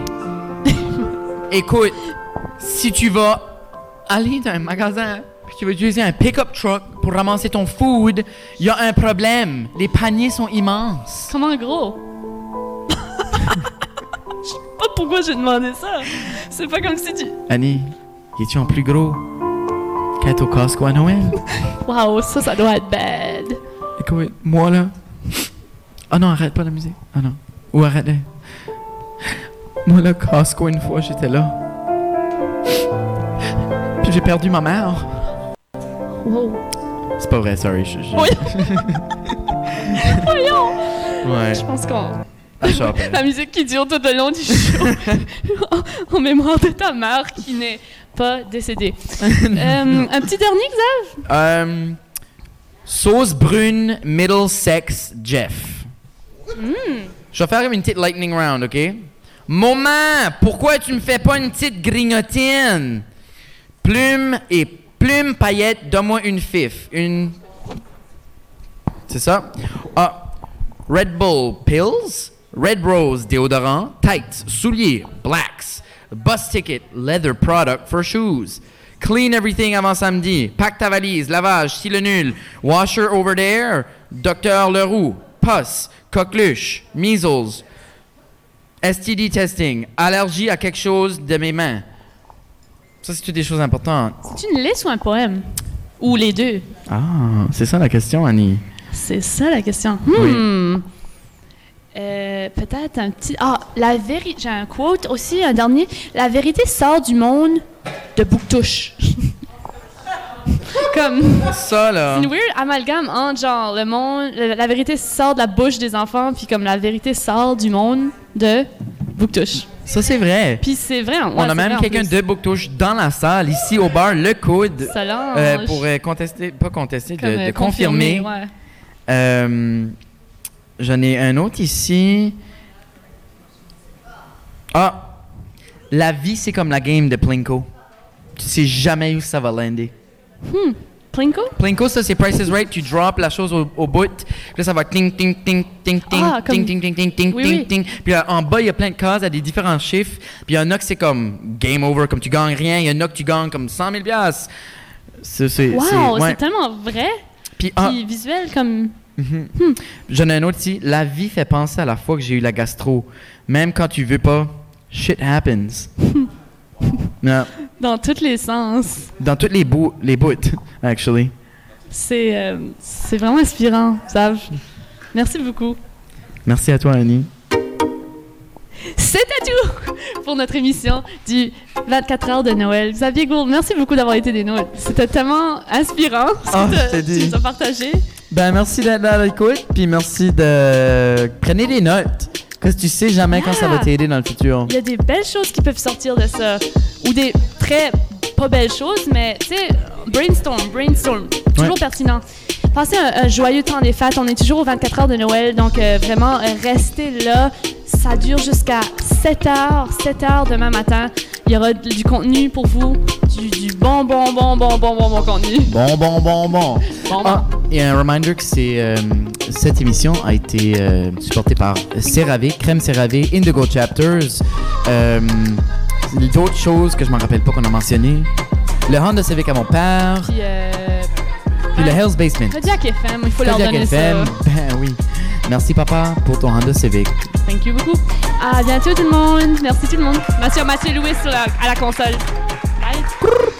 Écoute, si tu vas aller dans un magasin puis tu vas utiliser un pick-up truck pour ramasser ton food, il y a un problème. Les paniers sont immenses. Comment gros? Je sais pas pourquoi j'ai demandé ça. C'est pas comme si tu. Annie, es-tu en plus gros? Qu'être au Costco à Noël? Wow, ça, ça doit être bad. Écoute, moi là, Ah non, arrête pas la musique. Ah non. Ou arrête. Moi, le Costco, une fois, j'étais là. Puis j'ai perdu ma mère. Wow. C'est pas vrai, sorry. Je, je... Oui. Voyons! Ouais. Je pense qu'on. Ah. La musique qui dure tout le long du show. en mémoire de ta mère qui n'est pas décédée. Euh, un petit dernier, Xav? Euh, sauce brune Middlesex Jeff. Je vais faire une petite lightning round, ok? Moment, pourquoi tu me fais pas une petite grignotine? Plume et plume paillette, donne-moi une fif. Une. C'est ça? Ah, Red Bull Pills, Red Rose déodorant, tights, souliers, blacks, bus ticket, leather product for shoes. Clean everything avant samedi. Pack ta valise, lavage, si le nul. Washer over there, Docteur Leroux, pus, coqueluche, measles, STD testing, allergie à quelque chose de mes mains. Ça, c'est toutes des choses importantes? C'est une liste ou un poème? Ou les deux? Ah, c'est ça la question, Annie. C'est ça la question. Hmm. Euh, Peut-être un petit. Ah, la vérité. J'ai un quote aussi, un dernier. La vérité sort du monde de Bouctouche. Comme. Ça, là. C'est une weird amalgame entre genre le monde. La vérité sort de la bouche des enfants, puis comme la vérité sort du monde de Bouctouche. Ça, c'est vrai. Puis c'est vrai. On a même quelqu'un de Bouctouche dans la salle, ici au bar, le coude, euh, pour euh, contester, pas contester, de, Comme, de euh, confirmer. ouais. Euh, J'en ai un autre ici. Ah, la vie, c'est comme la game de Plinko. Tu sais jamais où ça va lander. Plinko? Plinko, ça, c'est Price is Right. Tu drops la chose au, au bout. Puis là, ça va ting, ting, ting, ting, ting, Ah, ting, ting, ting, ting, ting, Oui, ting, oui. ting. Puis là, en bas, il y a plein de cases à des différents chiffres. Puis il y en a que c'est comme game over, comme tu gagnes rien. Il y en a que tu gagnes comme 100 000 piastres. C'est, c'est, Wow, c'est- ouais. c'est tellement vrai. Puis, ah, Puis visuel comme. J'en ai un autre ici. La vie fait penser à la fois que j'ai eu la gastro. Même quand tu veux pas, shit happens. Dans tous les sens. dans toutes les bouts, les bouts, actually. C'est euh, c'est vraiment inspirant, Sav. Merci beaucoup. Merci à toi, Annie. C'était tout pour notre émission du 24 heures de Noël. Xavier Gould, merci beaucoup d'avoir été des nôtres. C'était tellement inspirant ce que dit. tu nous as partagé. Ben, merci d'être là à l'écoute, puis merci de. Prenez des notes. Parce que tu sais jamais quand ça va t'aider dans le futur? Il y a des belles choses qui peuvent sortir de ça. Ou des très pas belles choses, mais tu sais, brainstorm, brainstorm. Toujours Ouais. pertinent. Passez un, un joyeux temps des fêtes. On est toujours aux 24 heures de Noël, donc euh, vraiment, euh, restez là. Ça dure jusqu'à 7 heures, 7 heures demain matin. Il y aura du contenu pour vous, du, du bon, bon, bon, bon, bon, bon, bon contenu. Bon, bon, bon, bon. Bon, Ah, et un reminder que c'est, euh, cette émission a été euh, supportée par CeraVe, Crème CeraVe, Indigo Chapters. Euh, D'autres choses que je m'en rappelle pas qu'on a mentionnées. Le Honda Civic à mon père. Puis, euh, Puis le. Hell's Basement. Kodiak FM, il faut leur donner FM. ça. Ben oui. Merci papa pour ton Honda Civic. Thank you beaucoup. À bientôt tout le monde. Merci tout le monde. Merci à Mathieu Louis à la console. Bye.